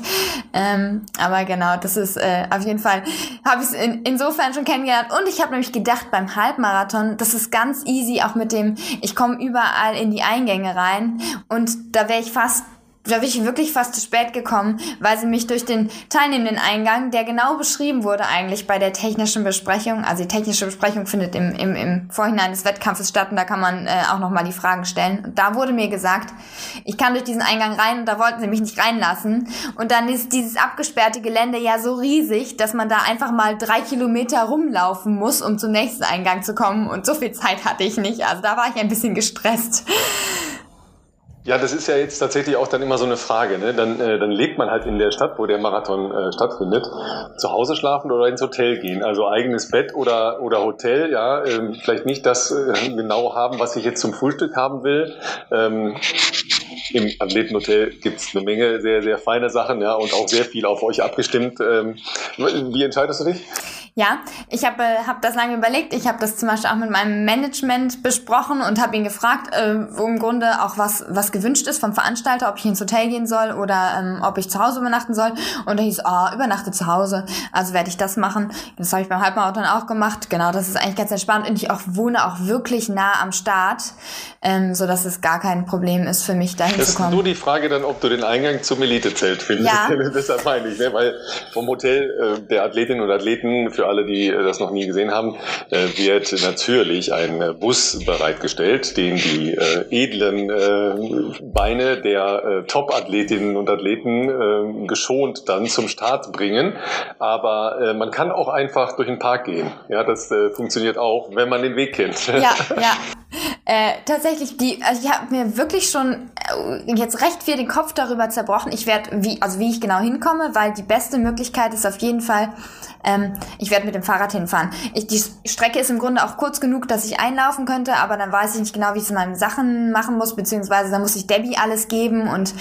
Ähm, aber genau, das ist äh, auf jeden Fall, habe ich es in, insofern schon kennengelernt und ich habe nämlich gedacht beim Halbmarathon, das ist ganz easy auch mit dem, ich komme überall in die Eingänge rein und da wäre ich fast da bin ich wirklich fast zu spät gekommen, weil sie mich durch den teilnehmenden Eingang, der genau beschrieben wurde eigentlich bei der technischen Besprechung, also die technische Besprechung findet im, im, im Vorhinein des Wettkampfes statt und da kann man äh, auch nochmal die Fragen stellen. Und da wurde mir gesagt, ich kann durch diesen Eingang rein und da wollten sie mich nicht reinlassen. Und dann ist dieses abgesperrte Gelände ja so riesig, dass man da einfach mal drei Kilometer rumlaufen muss, um zum nächsten Eingang zu kommen. Und so viel Zeit hatte ich nicht. Also da war ich ein bisschen gestresst. Ja, das ist ja jetzt tatsächlich auch dann immer so eine Frage. Ne? Dann, äh, dann lebt man halt in der Stadt, wo der Marathon äh, stattfindet. Zu Hause schlafen oder ins Hotel gehen. Also eigenes Bett oder, oder Hotel. Ja, ähm, vielleicht nicht das äh, genau haben, was ich jetzt zum Frühstück haben will. Ähm, Im Athletenhotel gibt's eine Menge sehr, sehr feine Sachen ja, und auch sehr viel auf euch abgestimmt. Ähm, wie entscheidest du dich? Ja, ich habe äh, hab das lange überlegt. Ich habe das zum Beispiel auch mit meinem Management besprochen und habe ihn gefragt, äh, wo im Grunde auch was, was gewünscht ist vom Veranstalter, ob ich ins Hotel gehen soll oder ähm, ob ich zu Hause übernachten soll. Und da hieß, ah, oh, übernachte zu Hause. Also werde ich das machen. Das habe ich beim Halbmarathon auch gemacht. Genau, das ist eigentlich ganz entspannt. Und ich auch wohne auch wirklich nah am Start, ähm, so dass es gar kein Problem ist für mich, dahin das zu kommen. Ist nur die Frage dann, ob du den Eingang zum Elitezelt findest. Ja. Deshalb meine ich, ne? weil vom Hotel äh, der Athletinnen und Athleten für alle, die äh, das noch nie gesehen haben, äh, wird natürlich ein äh, Bus bereitgestellt, den die edlen Beine der Top-Athletinnen und Athleten geschont dann zum Start bringen. Aber man kann auch einfach durch den Park gehen. Ja, das funktioniert auch, wenn man den Weg kennt. Ja, ja. Äh, tatsächlich, die, also ich habe mir wirklich schon äh, jetzt recht viel den Kopf darüber zerbrochen. Ich werde, wie, also wie ich genau hinkomme, weil die beste Möglichkeit ist auf jeden Fall, ähm, ich werde mit dem Fahrrad hinfahren. Ich, die Strecke ist im Grunde auch kurz genug, dass ich einlaufen könnte, aber dann weiß ich nicht genau, wie ich es in meinen Sachen machen muss, beziehungsweise dann muss ich Debbie alles geben und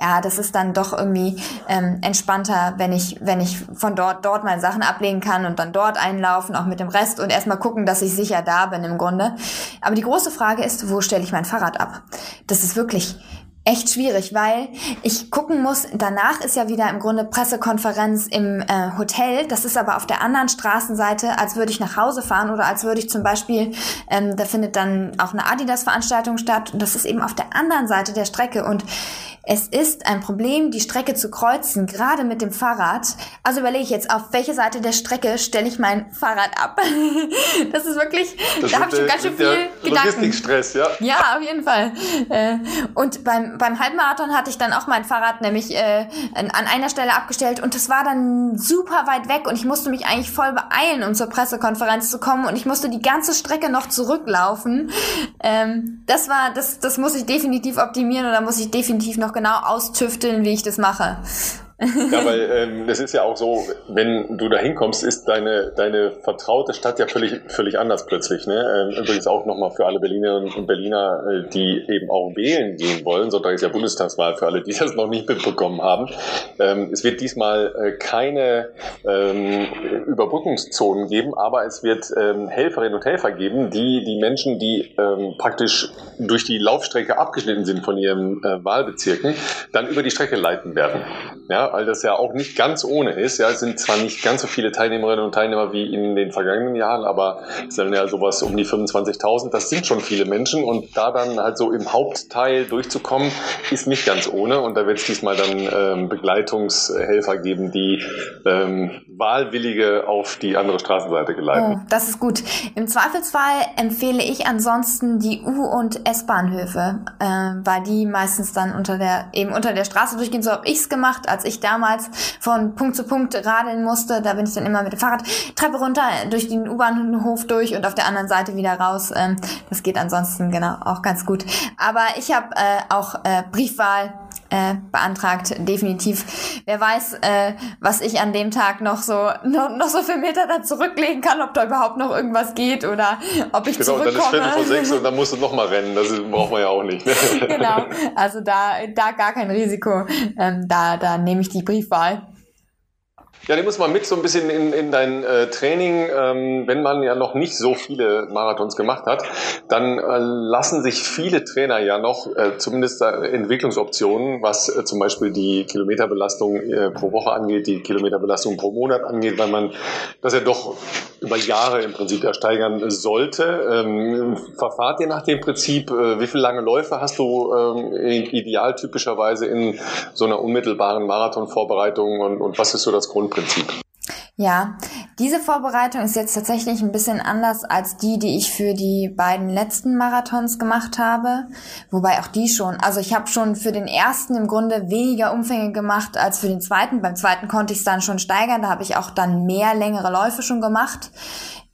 ja, das ist dann doch irgendwie ähm, entspannter, wenn ich, wenn ich von dort, dort meine Sachen ablegen kann und dann dort einlaufen, auch mit dem Rest und erstmal gucken, dass ich sicher da bin im Grunde. Aber die große Frage ist, wo stelle ich mein Fahrrad ab? Das ist wirklich echt schwierig, weil ich gucken muss, danach ist ja wieder im Grunde Pressekonferenz im äh, Hotel, das ist aber auf der anderen Straßenseite, als würde ich nach Hause fahren oder als würde ich zum Beispiel, ähm, da findet dann auch eine Adidas-Veranstaltung statt. Und das ist eben auf der anderen Seite der Strecke. Und es ist ein Problem, die Strecke zu kreuzen, gerade mit dem Fahrrad. Also überlege ich jetzt, auf welche Seite der Strecke stelle ich mein Fahrrad ab. das ist wirklich, das da habe ich schon ganz schön viel Gedanken. Logistikstress, ja. Ja, auf jeden Fall. Äh, und beim, beim Halbmarathon hatte ich dann auch mein Fahrrad nämlich äh, an einer Stelle abgestellt und das war dann super weit weg und ich musste mich eigentlich voll beeilen, um zur Pressekonferenz zu kommen und ich musste die ganze Strecke noch zurücklaufen. Ähm, das war, das, das muss ich definitiv optimieren oder muss ich definitiv noch genau austüfteln, wie ich das mache. Ja, weil ähm, es ist ja auch so, wenn du da hinkommst, ist deine, deine vertraute Stadt ja völlig, völlig anders plötzlich. Ne? Ähm, übrigens auch nochmal für alle Berlinerinnen und Berliner, äh, die eben auch wählen gehen wollen. Sonntag ist ja Bundestagswahl für alle, die das noch nicht mitbekommen haben. Ähm, es wird diesmal äh, keine ähm, Überbrückungszonen geben, aber es wird ähm, Helferinnen und Helfer geben, die die Menschen, die ähm, praktisch durch die Laufstrecke abgeschnitten sind von ihren äh, Wahlbezirken, dann über die Strecke leiten werden. Ja, weil das ja auch nicht ganz ohne ist. Ja, es sind zwar nicht ganz so viele Teilnehmerinnen und Teilnehmer wie in den vergangenen Jahren, aber es sind ja sowas um die 25.000. Das sind schon viele Menschen und da dann halt so im Hauptteil durchzukommen, ist nicht ganz ohne. Und da wird es diesmal dann ähm, Begleitungshelfer geben, die ähm, Wahlwillige auf die andere Straßenseite geleiten. Oh, das ist gut. Im Zweifelsfall empfehle ich ansonsten die U- und S-Bahnhöfe, äh, weil die meistens dann unter der eben unter der Straße durchgehen. So habe ich es gemacht, als ich damals von Punkt zu Punkt radeln musste. Da bin ich dann immer mit dem Fahrrad Treppe runter, durch den U-Bahnhof durch und auf der anderen Seite wieder raus. Ähm, das geht ansonsten genau auch ganz gut. Aber ich habe äh, auch äh, Briefwahl äh, beantragt, definitiv. Wer weiß, äh, was ich an dem Tag noch so noch, noch so viele Meter da zurücklegen kann, ob da überhaupt noch irgendwas geht oder ob ich genau, zurückkomme. Genau, dann ist Viertel vor sechs und dann musst du noch mal rennen. Das braucht man ja auch nicht. Ne? genau, also da da gar kein Risiko. Ähm, da da nehme ich die Briefwahl. Ja, nimm uns mal mit so ein bisschen in, in dein äh, Training. Ähm, wenn man ja noch nicht so viele Marathons gemacht hat, dann äh, lassen sich viele Trainer ja noch äh, zumindest Entwicklungsoptionen, was äh, zum Beispiel die Kilometerbelastung äh, pro Woche angeht, die Kilometerbelastung pro Monat angeht, weil man das ja doch über Jahre im Prinzip ersteigern sollte. Ähm, verfahrt ihr nach dem Prinzip, äh, wie viele lange Läufe hast du ähm, ideal typischerweise in so einer unmittelbaren Marathonvorbereitung und, und was ist so das Grund Grundprinzip. Ja, diese Vorbereitung ist jetzt tatsächlich ein bisschen anders als die, die ich für die beiden letzten Marathons gemacht habe. Wobei auch die schon, also ich habe schon für den ersten im Grunde weniger Umfänge gemacht als für den zweiten. Beim zweiten konnte ich es dann schon steigern, da habe ich auch dann mehr längere Läufe schon gemacht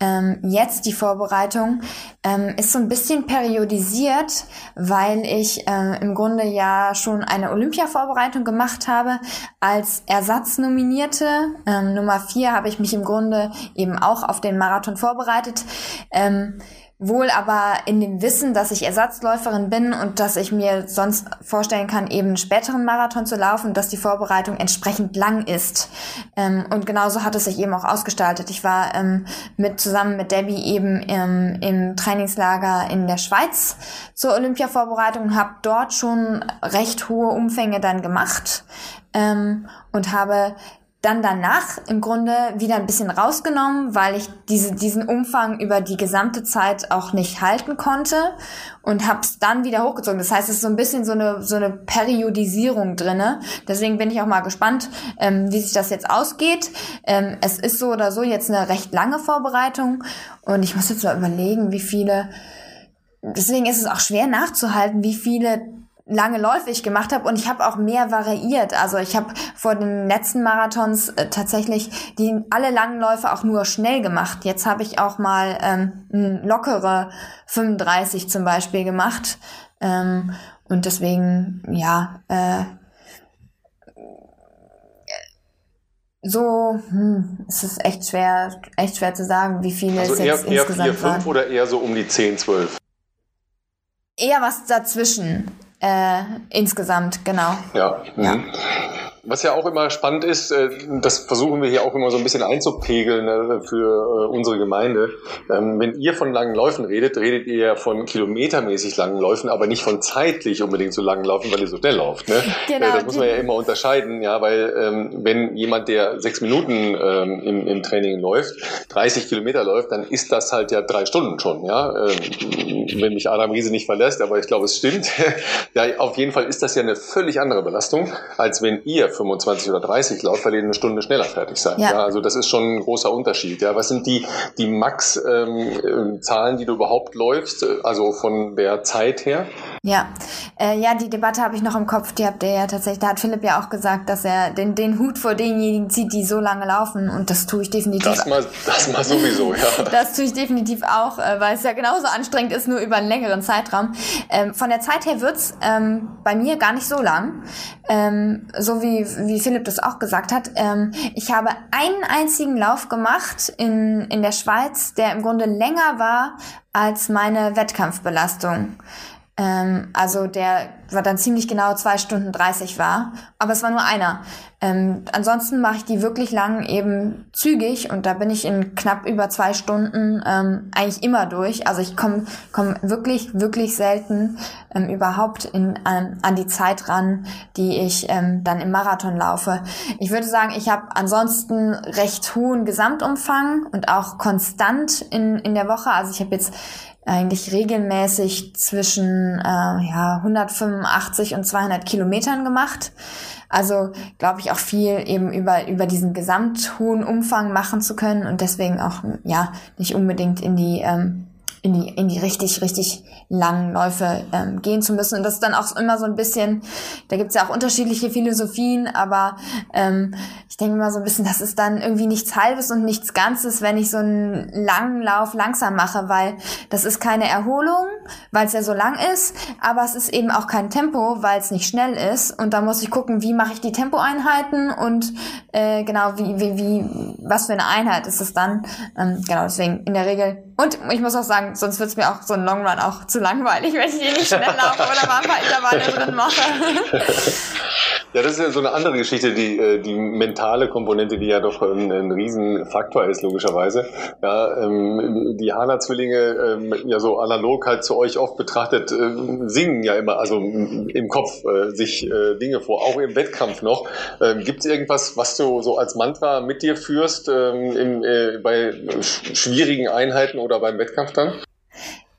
ähm, jetzt die Vorbereitung ähm, ist so ein bisschen periodisiert, weil ich äh, im Grunde ja schon eine Olympia-Vorbereitung gemacht habe als Ersatznominierte. Ähm, Nummer vier habe ich mich im Grunde eben auch auf den Marathon vorbereitet. Ähm, wohl aber in dem Wissen, dass ich Ersatzläuferin bin und dass ich mir sonst vorstellen kann, eben einen späteren Marathon zu laufen, dass die Vorbereitung entsprechend lang ist. Ähm, und genauso hat es sich eben auch ausgestaltet. Ich war ähm, mit zusammen mit Debbie eben im, im Trainingslager in der Schweiz zur Olympiavorbereitung und habe dort schon recht hohe Umfänge dann gemacht ähm, und habe dann danach im Grunde wieder ein bisschen rausgenommen, weil ich diese, diesen Umfang über die gesamte Zeit auch nicht halten konnte und habe es dann wieder hochgezogen. Das heißt, es ist so ein bisschen so eine, so eine Periodisierung drinne. Deswegen bin ich auch mal gespannt, ähm, wie sich das jetzt ausgeht. Ähm, es ist so oder so jetzt eine recht lange Vorbereitung und ich muss jetzt mal überlegen, wie viele Deswegen ist es auch schwer nachzuhalten, wie viele lange Läufe ich gemacht habe und ich habe auch mehr variiert. Also ich habe vor den letzten Marathons äh, tatsächlich die alle langen Läufe auch nur schnell gemacht. Jetzt habe ich auch mal ähm, lockere 35 zum Beispiel gemacht ähm, und deswegen ja äh, so hm, es ist echt schwer echt schwer zu sagen, wie viele also es jetzt eher, insgesamt eher 4, 5 waren. oder eher so um die 10, 12? Eher was dazwischen. Äh, insgesamt, genau. Ja. Ja. Was ja auch immer spannend ist, äh, das versuchen wir hier auch immer so ein bisschen einzupegeln äh, für äh, unsere Gemeinde. Ähm, Wenn ihr von langen Läufen redet, redet ihr ja von kilometermäßig langen Läufen, aber nicht von zeitlich unbedingt so langen Laufen, weil ihr so schnell lauft. Ne? Genau, Äh, Das muss man ja immer unterscheiden, ja, weil ähm, wenn jemand, der sechs Minuten ähm, im, im Training läuft, 30 Kilometer läuft, dann ist das halt ja drei Stunden schon, ja. Wenn mich Adam Riese nicht verlässt, aber ich glaube, es stimmt. ja, auf jeden Fall ist das ja eine völlig andere Belastung, als wenn ihr 25 oder 30 lauft, weil ihr eine Stunde schneller fertig seid. Ja. Ja. also das ist schon ein großer Unterschied. Ja, was sind die, die Max-Zahlen, die du überhaupt läufst, äh, also von der Zeit her? Ja, äh, ja, die Debatte habe ich noch im Kopf. Die habt ihr ja tatsächlich. Da hat Philipp ja auch gesagt, dass er den, den Hut vor denjenigen zieht, die so lange laufen. Und das tue ich definitiv. Das mal, das mal sowieso, ja. Das tue ich definitiv auch, äh, weil es ja genauso anstrengend ist, nur über einen längeren Zeitraum. Ähm, von der Zeit her wird's ähm, bei mir gar nicht so lang. Ähm, so wie, wie Philipp das auch gesagt hat. Ähm, ich habe einen einzigen Lauf gemacht in, in der Schweiz, der im Grunde länger war als meine Wettkampfbelastung. Ähm, also der war dann ziemlich genau zwei Stunden 30 war. Aber es war nur einer. Ähm, ansonsten mache ich die wirklich lang eben zügig und da bin ich in knapp über zwei Stunden ähm, eigentlich immer durch. Also ich komme komm wirklich, wirklich selten ähm, überhaupt in, an, an die Zeit ran, die ich ähm, dann im Marathon laufe. Ich würde sagen, ich habe ansonsten recht hohen Gesamtumfang und auch konstant in, in der Woche. Also ich habe jetzt eigentlich regelmäßig zwischen äh, ja, 185 und 200 Kilometern gemacht. Also glaube ich auch viel eben über über diesen gesamt hohen Umfang machen zu können und deswegen auch ja nicht unbedingt in die ähm, in die in die richtig richtig langen Läufe ähm, gehen zu müssen. Und das ist dann auch immer so ein bisschen da gibt's ja auch unterschiedliche Philosophien aber ähm, ich denke mal so ein bisschen das ist dann irgendwie nichts halbes und nichts ganzes wenn ich so einen langen Lauf langsam mache weil das ist keine Erholung weil es ja so lang ist aber es ist eben auch kein Tempo weil es nicht schnell ist. Und da muss ich gucken wie mache ich die Tempoeinheiten und äh, genau wie wie wie was für eine Einheit ist es dann? Ähm, genau deswegen in der Regel und ich muss auch sagen, sonst wird's mir auch so ein Long Run auch zu langweilig, wenn ich den nicht schnell laufe oder mal ein paar Intervalle drin mache. Ja, das ist ja so eine andere Geschichte, die, äh, die mentale Komponente, die ja doch ein, ein Riesenfaktor ist, logischerweise. Ja, ähm, die Hana-Zwillinge, ähm, ja so analog halt zu euch oft betrachtet, äh, singen ja immer, also im Kopf äh, sich äh, Dinge vor, auch im Wettkampf noch. Ähm, Gibt es irgendwas, was du so als Mantra mit dir führst ähm, im, äh, bei sch schwierigen Einheiten oder beim Wettkampf dann?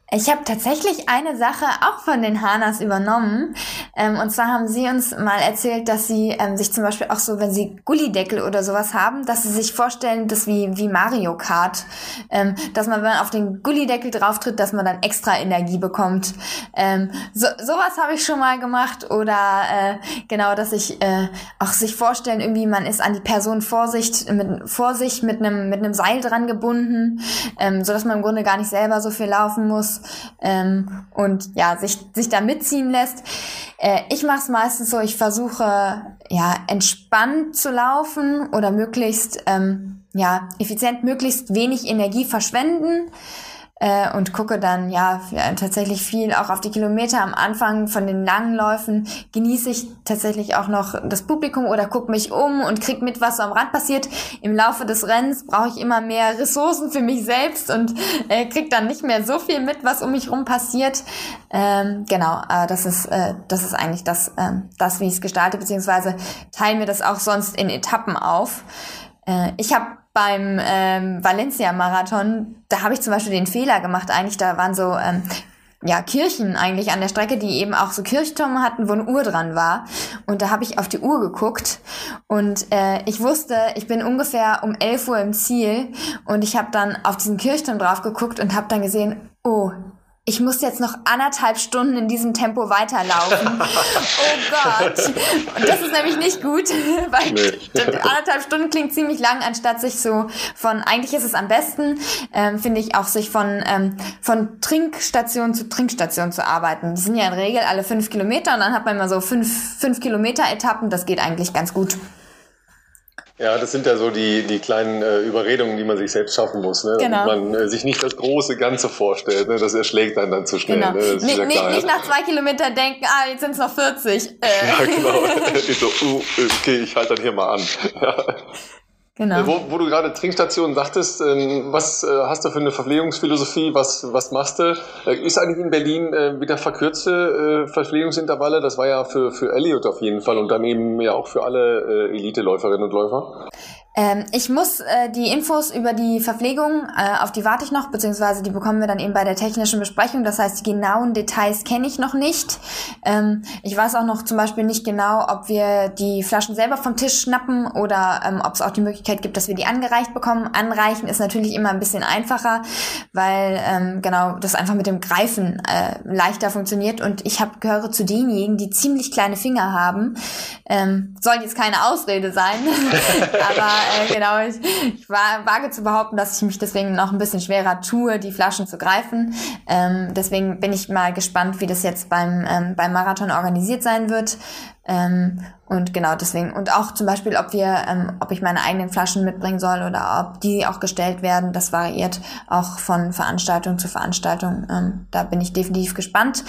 Ich habe tatsächlich eine Sache auch von den Hanas übernommen. Ähm, und zwar haben sie uns mal erzählt, dass sie ähm, sich zum Beispiel auch so, wenn sie Gullideckel oder sowas haben, dass sie sich vorstellen, das wie, wie Mario Kart, ähm, dass man, wenn man auf den Gullideckel drauftritt, dass man dann extra Energie bekommt. Ähm, so, sowas habe ich schon mal gemacht. Oder äh, genau, dass ich äh, auch sich vorstellen, irgendwie man ist an die Person Vorsicht, mit, Vorsicht mit einem mit einem Seil dran gebunden, ähm, so dass man im Grunde gar nicht selber so viel laufen muss ähm, und ja, sich, sich da mitziehen lässt. Äh, ich mache es meistens so, ich versuche ja entspannt zu laufen oder möglichst ähm, ja effizient, möglichst wenig Energie verschwenden. Äh, und gucke dann ja tatsächlich viel auch auf die Kilometer am Anfang von den langen Läufen genieße ich tatsächlich auch noch das Publikum oder gucke mich um und krieg mit, was so am Rand passiert. Im Laufe des Rennens brauche ich immer mehr Ressourcen für mich selbst und äh, krieg dann nicht mehr so viel mit, was um mich rum passiert. Ähm, genau, äh, das ist äh, das ist eigentlich das, äh, das wie ich es gestalte, beziehungsweise teilen wir das auch sonst in Etappen auf. Äh, ich habe beim ähm, Valencia-Marathon, da habe ich zum Beispiel den Fehler gemacht, eigentlich, da waren so ähm, ja, Kirchen eigentlich an der Strecke, die eben auch so Kirchtürme hatten, wo eine Uhr dran war. Und da habe ich auf die Uhr geguckt. Und äh, ich wusste, ich bin ungefähr um 11 Uhr im Ziel. Und ich habe dann auf diesen Kirchturm drauf geguckt und habe dann gesehen, oh, ich muss jetzt noch anderthalb Stunden in diesem Tempo weiterlaufen. oh Gott. Und das ist nämlich nicht gut, weil nee. anderthalb Stunden klingt ziemlich lang, anstatt sich so von, eigentlich ist es am besten, ähm, finde ich, auch sich von, ähm, von Trinkstation zu Trinkstation zu arbeiten. Die sind ja in Regel alle fünf Kilometer und dann hat man immer so fünf, fünf Kilometer Etappen. Das geht eigentlich ganz gut. Ja, das sind ja so die, die kleinen äh, Überredungen, die man sich selbst schaffen muss. Ne? Genau. Und man äh, sich nicht das große Ganze vorstellt. Ne? Das erschlägt einen dann zu schnell. Genau. Ne? Nicht, ja nicht, nicht, nach zwei Kilometern denken, ah, jetzt sind es noch 40. Äh. Ja, genau. ich so, uh, okay, ich halte dann hier mal an. Ja. Genau. Äh, wo, wo du gerade Trinkstationen sagtest, ähm, was äh, hast du für eine Verpflegungsphilosophie? Was, was machst du? Äh, ist eigentlich in Berlin äh, wieder verkürzte Verpflegungsintervalle? Das war ja für, für Elliot auf jeden Fall und dann eben ja auch für alle Elite-Läuferinnen und Läufer. Ähm, ich muss äh, die Infos über die Verpflegung, äh, auf die warte ich noch, beziehungsweise die bekommen wir dann eben bei der technischen Besprechung. Das heißt, die genauen Details kenne ich noch nicht. Ähm, ich weiß auch noch zum Beispiel nicht genau, ob wir die Flaschen selber vom Tisch schnappen oder ähm, ob es auch die Möglichkeit gibt, dass wir die angereicht bekommen. Anreichen ist natürlich immer ein bisschen einfacher, weil ähm, genau das einfach mit dem Greifen äh, leichter funktioniert. Und ich hab, gehöre zu denjenigen, die ziemlich kleine Finger haben. Ähm, soll jetzt keine Ausrede sein, aber äh, genau, ich, ich war, wage zu behaupten, dass ich mich deswegen noch ein bisschen schwerer tue, die Flaschen zu greifen. Ähm, deswegen bin ich mal gespannt, wie das jetzt beim, ähm, beim Marathon organisiert sein wird. Ähm, und genau deswegen. Und auch zum Beispiel, ob wir, ähm, ob ich meine eigenen Flaschen mitbringen soll oder ob die auch gestellt werden, das variiert auch von Veranstaltung zu Veranstaltung. Ähm, da bin ich definitiv gespannt.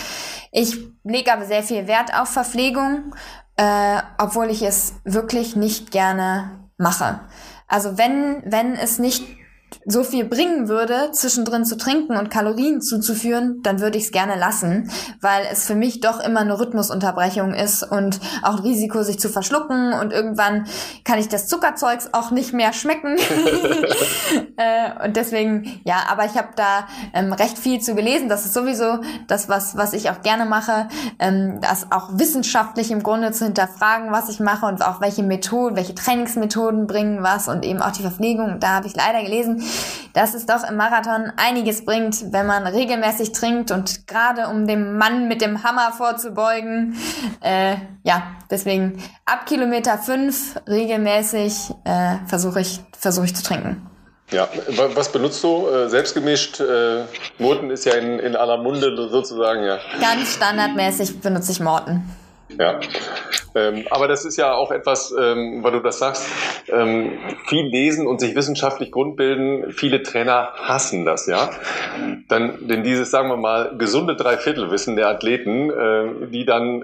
Ich lege aber sehr viel Wert auf Verpflegung, äh, obwohl ich es wirklich nicht gerne mache. Also wenn, wenn es nicht so viel bringen würde, zwischendrin zu trinken und Kalorien zuzuführen, dann würde ich es gerne lassen, weil es für mich doch immer eine Rhythmusunterbrechung ist und auch ein Risiko, sich zu verschlucken und irgendwann kann ich das Zuckerzeugs auch nicht mehr schmecken. äh, und deswegen, ja, aber ich habe da ähm, recht viel zu gelesen. Das ist sowieso das, was, was ich auch gerne mache, ähm, das auch wissenschaftlich im Grunde zu hinterfragen, was ich mache und auch welche Methoden, welche Trainingsmethoden bringen was und eben auch die Verpflegung. Da habe ich leider gelesen, dass es doch im Marathon einiges bringt, wenn man regelmäßig trinkt und gerade um dem Mann mit dem Hammer vorzubeugen. Äh, ja, deswegen ab Kilometer 5 regelmäßig äh, versuche ich, versuche ich zu trinken. Ja, was benutzt du? Äh, selbstgemischt? Äh, Morten ist ja in, in aller Munde sozusagen, ja. Ganz standardmäßig benutze ich Morten. Ja. Ähm, aber das ist ja auch etwas, ähm, weil du das sagst, ähm, viel lesen und sich wissenschaftlich grundbilden. Viele Trainer hassen das, ja. Dann, denn dieses, sagen wir mal, gesunde Dreiviertelwissen der Athleten, äh, die dann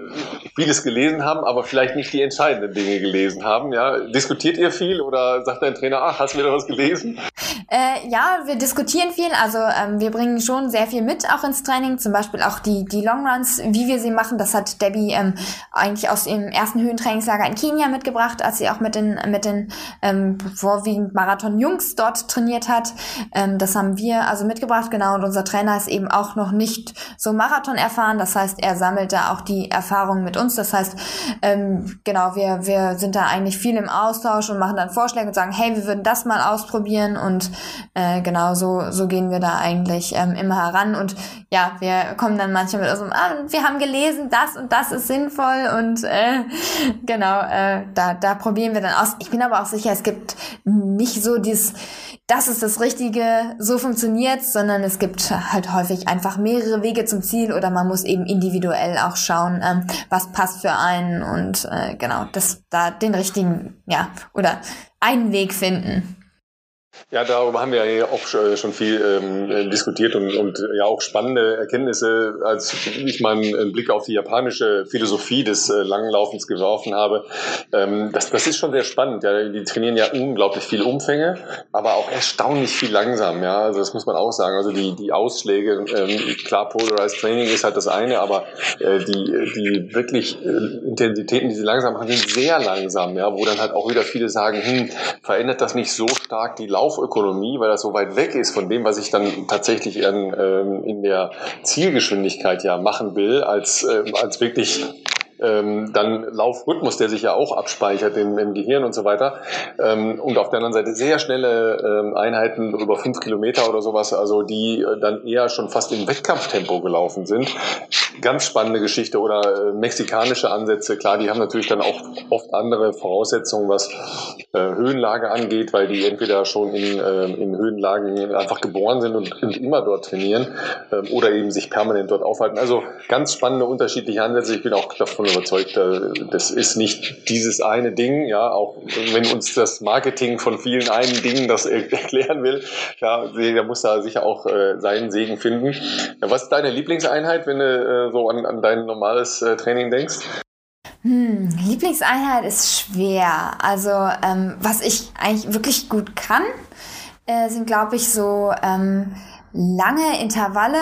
vieles gelesen haben, aber vielleicht nicht die entscheidenden Dinge gelesen haben, ja. Diskutiert ihr viel oder sagt dein Trainer, ach, hast du wieder was gelesen? Äh, ja, wir diskutieren viel. Also ähm, wir bringen schon sehr viel mit, auch ins Training. Zum Beispiel auch die, die Longruns, wie wir sie machen. Das hat Debbie ähm, eigentlich aus dem ersten Höhentrainingslager in Kenia mitgebracht, als sie auch mit den, mit den ähm, vorwiegend Marathon-Jungs dort trainiert hat. Ähm, das haben wir also mitgebracht, genau. Und unser Trainer ist eben auch noch nicht so Marathon erfahren. Das heißt, er sammelt da auch die Erfahrung mit uns. Das heißt, ähm, genau, wir, wir sind da eigentlich viel im Austausch und machen dann Vorschläge und sagen, hey, wir würden das mal ausprobieren. Und äh, genau so, so gehen wir da eigentlich ähm, immer heran. Und ja, wir kommen dann manchmal mit so, ah, wir haben gelesen, das und das ist sinnvoll und äh, genau, äh, da, da probieren wir dann aus. Ich bin aber auch sicher, es gibt nicht so dieses, das ist das Richtige, so funktioniert, sondern es gibt halt häufig einfach mehrere Wege zum Ziel oder man muss eben individuell auch schauen, ähm, was passt für einen und äh, genau, das da den richtigen, ja, oder einen Weg finden. Ja, darüber haben wir ja auch schon viel ähm, diskutiert und, und ja auch spannende Erkenntnisse, als ich mal einen Blick auf die japanische Philosophie des äh, Langlaufens geworfen habe. Ähm, das, das ist schon sehr spannend. Ja. Die trainieren ja unglaublich viele Umfänge, aber auch erstaunlich viel langsam. Ja, also das muss man auch sagen. Also die, die Ausschläge, ähm, klar, Polarized Training ist halt das eine, aber äh, die, die wirklich äh, Intensitäten, die sie langsam machen, sind sehr langsam. Ja, wo dann halt auch wieder viele sagen, hm, verändert das nicht so stark die Lauf Laufökonomie, weil das so weit weg ist von dem, was ich dann tatsächlich in, ähm, in der Zielgeschwindigkeit ja machen will, als, äh, als wirklich ähm, dann Laufrhythmus, der sich ja auch abspeichert im, im Gehirn und so weiter. Ähm, und auf der anderen Seite sehr schnelle ähm, Einheiten über fünf Kilometer oder sowas, also die äh, dann eher schon fast im Wettkampftempo gelaufen sind. Ganz spannende Geschichte oder äh, mexikanische Ansätze. Klar, die haben natürlich dann auch oft andere Voraussetzungen, was äh, Höhenlage angeht, weil die entweder schon in, äh, in Höhenlagen einfach geboren sind und, und immer dort trainieren äh, oder eben sich permanent dort aufhalten. Also ganz spannende unterschiedliche Ansätze. Ich bin auch davon davon überzeugt, äh, das ist nicht dieses eine Ding, ja, auch wenn uns das Marketing von vielen einen Dingen das erklären will, ja, der muss da sicher auch äh, seinen Segen finden. Was ist deine Lieblingseinheit, wenn du äh, so an, an dein normales Training denkst? Hm, Lieblingseinheit ist schwer. Also ähm, was ich eigentlich wirklich gut kann, äh, sind glaube ich so ähm, lange Intervalle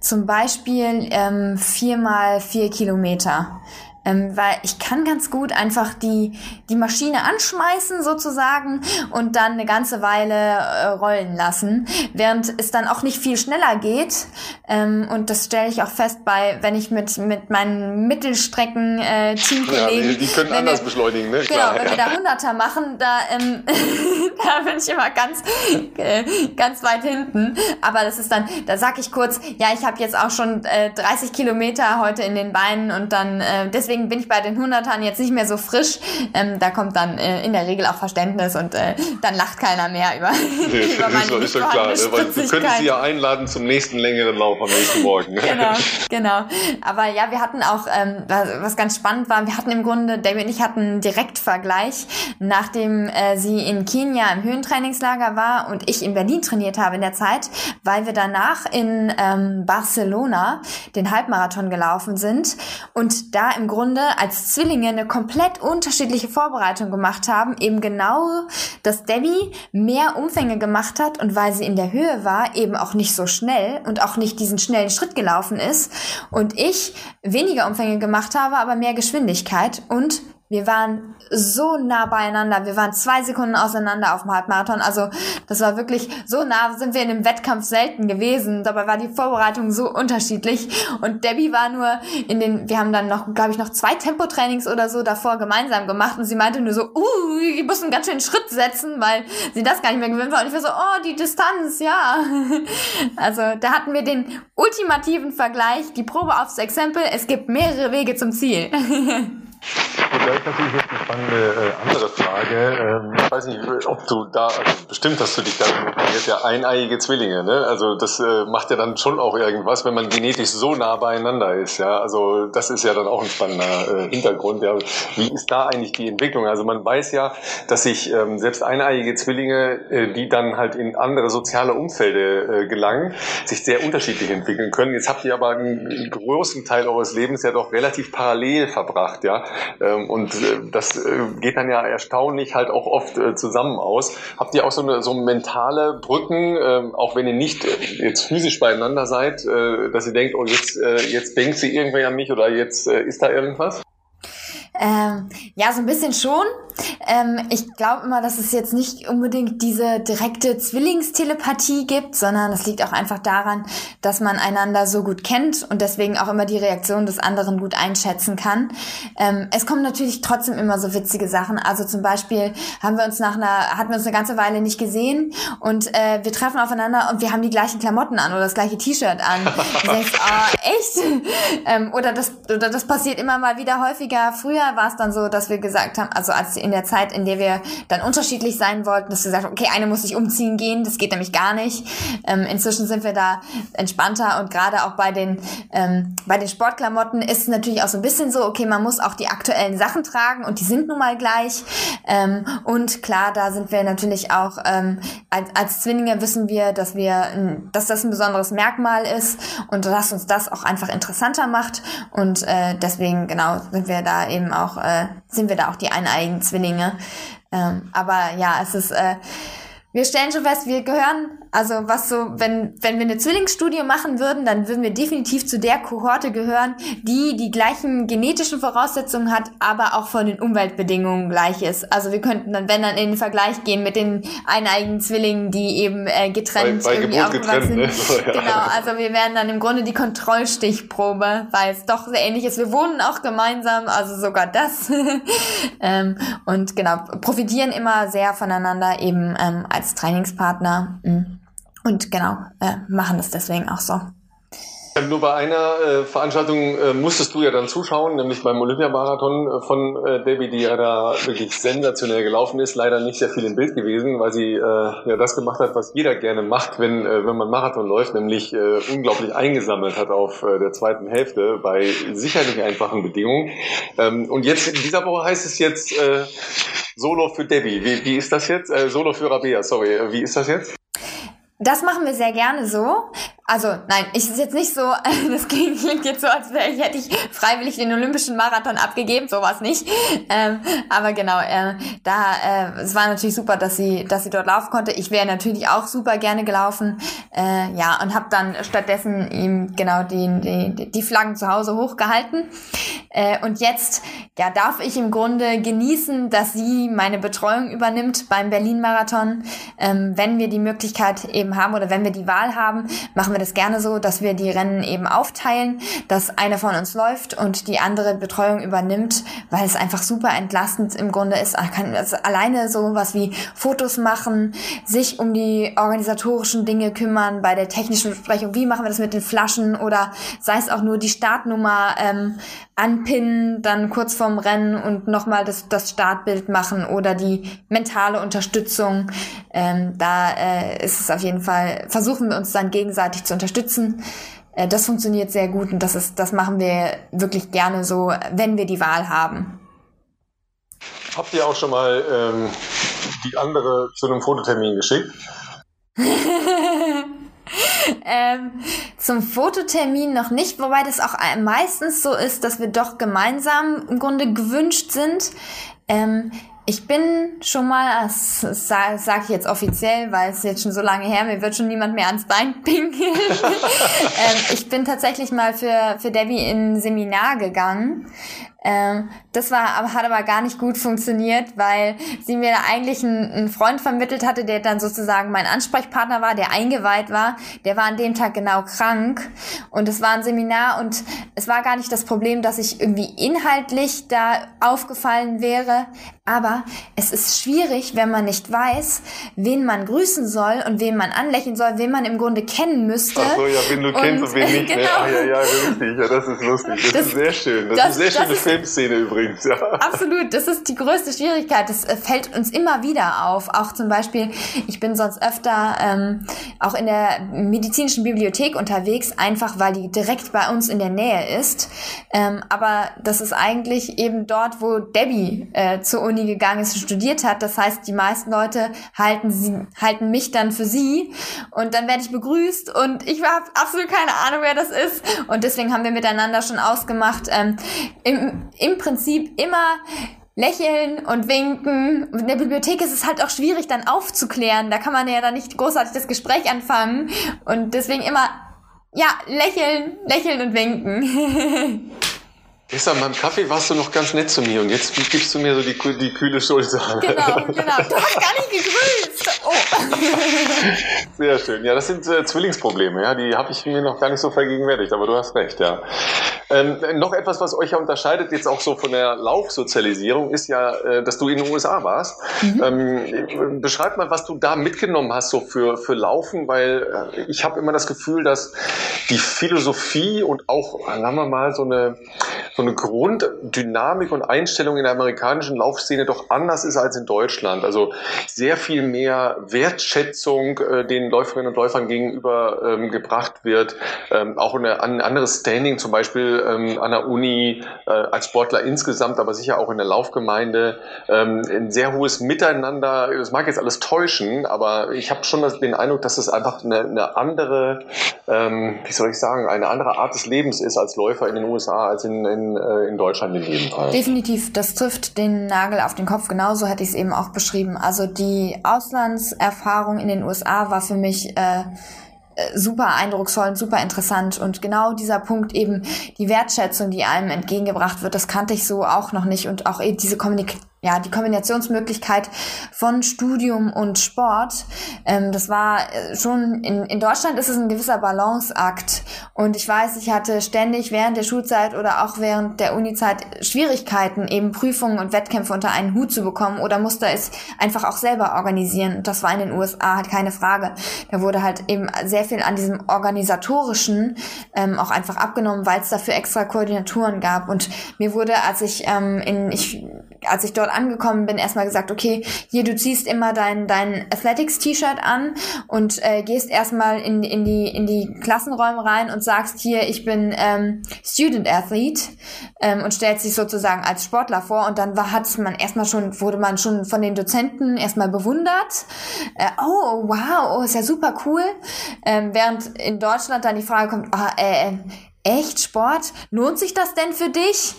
zum Beispiel ähm, viermal vier Kilometer. Ähm, weil ich kann ganz gut einfach die, die Maschine anschmeißen sozusagen und dann eine ganze Weile äh, rollen lassen, während es dann auch nicht viel schneller geht. Ähm, und das stelle ich auch fest bei, wenn ich mit, mit meinen Mittelstrecken äh, Teamkollegen... Ja, die, können anders wir, beschleunigen, ne? Genau, Klar, wenn ja. wir da Hunderter machen, da, ähm, da bin ich immer ganz, äh, ganz weit hinten. Aber das ist dann, da sag ich kurz, ja, ich habe jetzt auch schon äh, 30 Kilometer heute in den Beinen und dann äh, deswegen deswegen bin ich bei den Hundertern jetzt nicht mehr so frisch. Ähm, da kommt dann äh, in der Regel auch Verständnis und äh, dann lacht keiner mehr über, nee, über meine ist, schon klar, weil du könntest sie ja einladen zum nächsten längeren Lauf am nächsten Morgen. Genau, genau. Aber ja, wir hatten auch, ähm, was ganz spannend war, wir hatten im Grunde, David und ich hatten einen Direktvergleich, nachdem äh, sie in Kenia im Höhentrainingslager war und ich in Berlin trainiert habe in der Zeit, weil wir danach in ähm, Barcelona den Halbmarathon gelaufen sind und da im Grunde Grunde als Zwillinge eine komplett unterschiedliche Vorbereitung gemacht haben. Eben genau, dass Debbie mehr Umfänge gemacht hat und weil sie in der Höhe war, eben auch nicht so schnell und auch nicht diesen schnellen Schritt gelaufen ist. Und ich weniger Umfänge gemacht habe, aber mehr Geschwindigkeit und wir waren so nah beieinander. Wir waren zwei Sekunden auseinander auf dem Halbmarathon. Also das war wirklich so nah, sind wir in einem Wettkampf selten gewesen. Dabei war die Vorbereitung so unterschiedlich. Und Debbie war nur in den, wir haben dann noch, glaube ich, noch zwei Tempotrainings oder so davor gemeinsam gemacht. Und sie meinte nur so, uh, ich muss einen ganz schönen Schritt setzen, weil sie das gar nicht mehr gewöhnt war. Und ich war so, oh, die Distanz, ja. Also da hatten wir den ultimativen Vergleich, die Probe aufs Exempel. Es gibt mehrere Wege zum Ziel. Ist natürlich jetzt eine spannende äh, andere Frage. Ähm, ich weiß nicht, ob du da, also bestimmt hast du dich da informiert, ja eineiige Zwillinge, ne? Also das äh, macht ja dann schon auch irgendwas, wenn man genetisch so nah beieinander ist, ja. Also das ist ja dann auch ein spannender äh, Hintergrund, ja. Wie ist da eigentlich die Entwicklung? Also man weiß ja, dass sich ähm, selbst eineiige Zwillinge, äh, die dann halt in andere soziale Umfelde äh, gelangen, sich sehr unterschiedlich entwickeln können. Jetzt habt ihr aber einen großen Teil eures Lebens ja doch relativ parallel verbracht, ja. Ähm, und äh, das äh, geht dann ja erstaunlich halt auch oft äh, zusammen aus. Habt ihr auch so eine so mentale Brücken, ähm, auch wenn ihr nicht jetzt physisch beieinander seid, dass ihr denkt, oh jetzt, jetzt denkt sie irgendwer an mich oder jetzt ist da irgendwas? Ähm, ja, so ein bisschen schon. Ähm, ich glaube immer, dass es jetzt nicht unbedingt diese direkte Zwillingstelepathie gibt, sondern es liegt auch einfach daran, dass man einander so gut kennt und deswegen auch immer die Reaktion des anderen gut einschätzen kann. Ähm, es kommen natürlich trotzdem immer so witzige Sachen. Also zum Beispiel haben wir uns nach einer, hatten wir uns eine ganze Weile nicht gesehen und äh, wir treffen aufeinander und wir haben die gleichen Klamotten an oder das gleiche T-Shirt an. du denkst, oh, echt? ähm, oder das, oder das passiert immer mal wieder häufiger. Früher war es dann so, dass wir gesagt haben, also als in der Zeit, in der wir dann unterschiedlich sein wollten, dass wir gesagt haben, okay, eine muss sich umziehen gehen, das geht nämlich gar nicht. Ähm, inzwischen sind wir da entspannter und gerade auch bei den, ähm, bei den Sportklamotten ist es natürlich auch so ein bisschen so, okay, man muss auch die aktuellen Sachen tragen und die sind nun mal gleich. Ähm, und klar, da sind wir natürlich auch, ähm, als, als Zwillinge wissen wir, dass wir, dass das ein besonderes Merkmal ist und dass uns das auch einfach interessanter macht. Und äh, deswegen, genau, sind wir da eben auch, äh, sind wir da auch die eineigen Zwillinge. Ähm, aber ja, es ist, äh, wir stellen schon fest, wir gehören also was so, wenn, wenn wir eine Zwillingsstudie machen würden, dann würden wir definitiv zu der Kohorte gehören, die die gleichen genetischen Voraussetzungen hat, aber auch von den Umweltbedingungen gleich ist. Also wir könnten dann, wenn dann in den Vergleich gehen mit den eineigen Zwillingen, die eben äh, getrennt bei, bei irgendwie aufgewachsen sind. Ne? So, ja. Genau, also wir wären dann im Grunde die Kontrollstichprobe, weil es doch sehr ähnlich ist. Wir wohnen auch gemeinsam, also sogar das. ähm, und genau, profitieren immer sehr voneinander eben ähm, als Trainingspartner. Mhm. Und genau, äh, machen das deswegen auch so. Nur bei einer äh, Veranstaltung äh, musstest du ja dann zuschauen, nämlich beim Olympiamarathon äh, von äh, Debbie, die ja da wirklich sensationell gelaufen ist. Leider nicht sehr viel im Bild gewesen, weil sie äh, ja das gemacht hat, was jeder gerne macht, wenn, äh, wenn man Marathon läuft, nämlich äh, unglaublich eingesammelt hat auf äh, der zweiten Hälfte bei sicherlich einfachen Bedingungen. Ähm, und jetzt in dieser Woche heißt es jetzt äh, Solo für Debbie. Wie, wie ist das jetzt? Äh, Solo für Rabea, sorry. Wie ist das jetzt? Das machen wir sehr gerne so. Also nein, ich ist jetzt nicht so, das klingt jetzt so, als wäre ich, hätte ich freiwillig den Olympischen Marathon abgegeben, sowas nicht. Ähm, aber genau, äh, da äh, es war natürlich super, dass sie, dass sie dort laufen konnte. Ich wäre natürlich auch super gerne gelaufen, äh, ja, und habe dann stattdessen ihm genau die, die, die Flaggen zu Hause hochgehalten. Äh, und jetzt, ja, darf ich im Grunde genießen, dass sie meine Betreuung übernimmt beim Berlin-Marathon. Ähm, wenn wir die Möglichkeit eben haben oder wenn wir die Wahl haben, machen wir das gerne so, dass wir die Rennen eben aufteilen, dass eine von uns läuft und die andere Betreuung übernimmt, weil es einfach super entlastend im Grunde ist. Also alleine so wie Fotos machen, sich um die organisatorischen Dinge kümmern, bei der technischen Besprechung, wie machen wir das mit den Flaschen oder sei es auch nur die Startnummer ähm, anpinnen, dann kurz vorm Rennen und nochmal das, das Startbild machen oder die mentale Unterstützung. Ähm, da äh, ist es auf jeden Fall, versuchen wir uns dann gegenseitig zu unterstützen. Äh, das funktioniert sehr gut und das ist, das machen wir wirklich gerne so, wenn wir die Wahl haben. Habt ihr auch schon mal ähm, die andere zu einem Fototermin geschickt? ähm, zum Fototermin noch nicht, wobei das auch meistens so ist, dass wir doch gemeinsam im Grunde gewünscht sind. Ähm, ich bin schon mal, das sage sag ich jetzt offiziell, weil es jetzt schon so lange her, mir wird schon niemand mehr ans Bein pinkeln. ähm, ich bin tatsächlich mal für, für Debbie in ein Seminar gegangen. Ähm, das war, aber hat aber gar nicht gut funktioniert, weil sie mir da eigentlich einen, einen, Freund vermittelt hatte, der dann sozusagen mein Ansprechpartner war, der eingeweiht war. Der war an dem Tag genau krank und es war ein Seminar und es war gar nicht das Problem, dass ich irgendwie inhaltlich da aufgefallen wäre, aber es ist schwierig, wenn man nicht weiß, wen man grüßen soll und wen man anlächeln soll, wen man im Grunde kennen müsste. Ach so, ja, wen du und, kennst und wen nicht. Genau. Ah, ja, ja, richtig. Ja, das ist lustig. Das, das ist sehr schön. Das, das ist sehr schöne Filmszene übrigens. Ja. Absolut. Das ist die größte Schwierigkeit. Das äh, fällt uns immer wieder auf. Auch zum Beispiel, ich bin sonst öfter ähm, auch in der medizinischen Bibliothek unterwegs, einfach weil die direkt bei uns in der Nähe ist. Ähm, aber das ist eigentlich eben dort, wo Debbie äh, zur Uni gegangen ist und studiert hat. Das heißt, die meisten Leute halten sie, halten mich dann für sie und dann werde ich begrüßt und ich habe absolut keine Ahnung, wer das ist. Und deswegen haben wir miteinander schon ausgemacht, ähm, im, im Prinzip immer lächeln und winken. In der Bibliothek ist es halt auch schwierig, dann aufzuklären. Da kann man ja dann nicht großartig das Gespräch anfangen. Und deswegen immer, ja, lächeln, lächeln und winken. Gestern beim Kaffee warst du noch ganz nett zu mir und jetzt gibst du mir so die, die kühle Schulter. Genau, genau. Du hast gar nicht gegrüßt. Oh. Sehr schön. Ja, das sind äh, Zwillingsprobleme. Ja, die habe ich mir noch gar nicht so vergegenwärtigt, aber du hast recht, ja. Ähm, noch etwas, was euch ja unterscheidet, jetzt auch so von der Laufsozialisierung, ist ja, äh, dass du in den USA warst. Mhm. Ähm, beschreib mal, was du da mitgenommen hast, so für, für Laufen, weil äh, ich habe immer das Gefühl, dass die Philosophie und auch, sagen wir mal, so eine so eine Grunddynamik und Einstellung in der amerikanischen Laufszene doch anders ist als in Deutschland. Also sehr viel mehr Wertschätzung äh, den Läuferinnen und Läufern gegenüber ähm, gebracht wird. Ähm, auch eine, ein anderes Standing zum Beispiel ähm, an der Uni äh, als Sportler insgesamt, aber sicher auch in der Laufgemeinde. Ähm, ein sehr hohes Miteinander. Das mag jetzt alles täuschen, aber ich habe schon den Eindruck, dass es einfach eine, eine andere, ähm, wie soll ich sagen, eine andere Art des Lebens ist als Läufer in den USA als in, in, äh, in Deutschland in jedem Fall. Definitiv, das trifft den Nagel auf den Kopf. Genauso hätte ich es eben auch beschrieben. Also die Auslandserfahrung in den USA war für mich äh, super eindrucksvoll und super interessant. Und genau dieser Punkt eben, die Wertschätzung, die einem entgegengebracht wird, das kannte ich so auch noch nicht. Und auch eben diese Kommunikation ja, die Kombinationsmöglichkeit von Studium und Sport, ähm, das war äh, schon, in, in Deutschland ist es ein gewisser Balanceakt. Und ich weiß, ich hatte ständig während der Schulzeit oder auch während der Unizeit Schwierigkeiten, eben Prüfungen und Wettkämpfe unter einen Hut zu bekommen oder musste es einfach auch selber organisieren. Das war in den USA halt keine Frage. Da wurde halt eben sehr viel an diesem organisatorischen ähm, auch einfach abgenommen, weil es dafür extra Koordinatoren gab. Und mir wurde, als ich ähm, in, ich, als ich dort angekommen bin, erstmal gesagt, okay, hier, du ziehst immer dein, dein Athletics-T-Shirt an und äh, gehst erstmal in, in, die, in die Klassenräume rein und sagst hier, ich bin ähm, Student Athlete ähm, und stellst dich sozusagen als Sportler vor und dann war, hat man erstmal schon, wurde man schon von den Dozenten erstmal bewundert. Äh, oh, wow, oh, ist ja super cool. Ähm, während in Deutschland dann die Frage kommt, ah, äh, Echt Sport? Lohnt sich das denn für dich?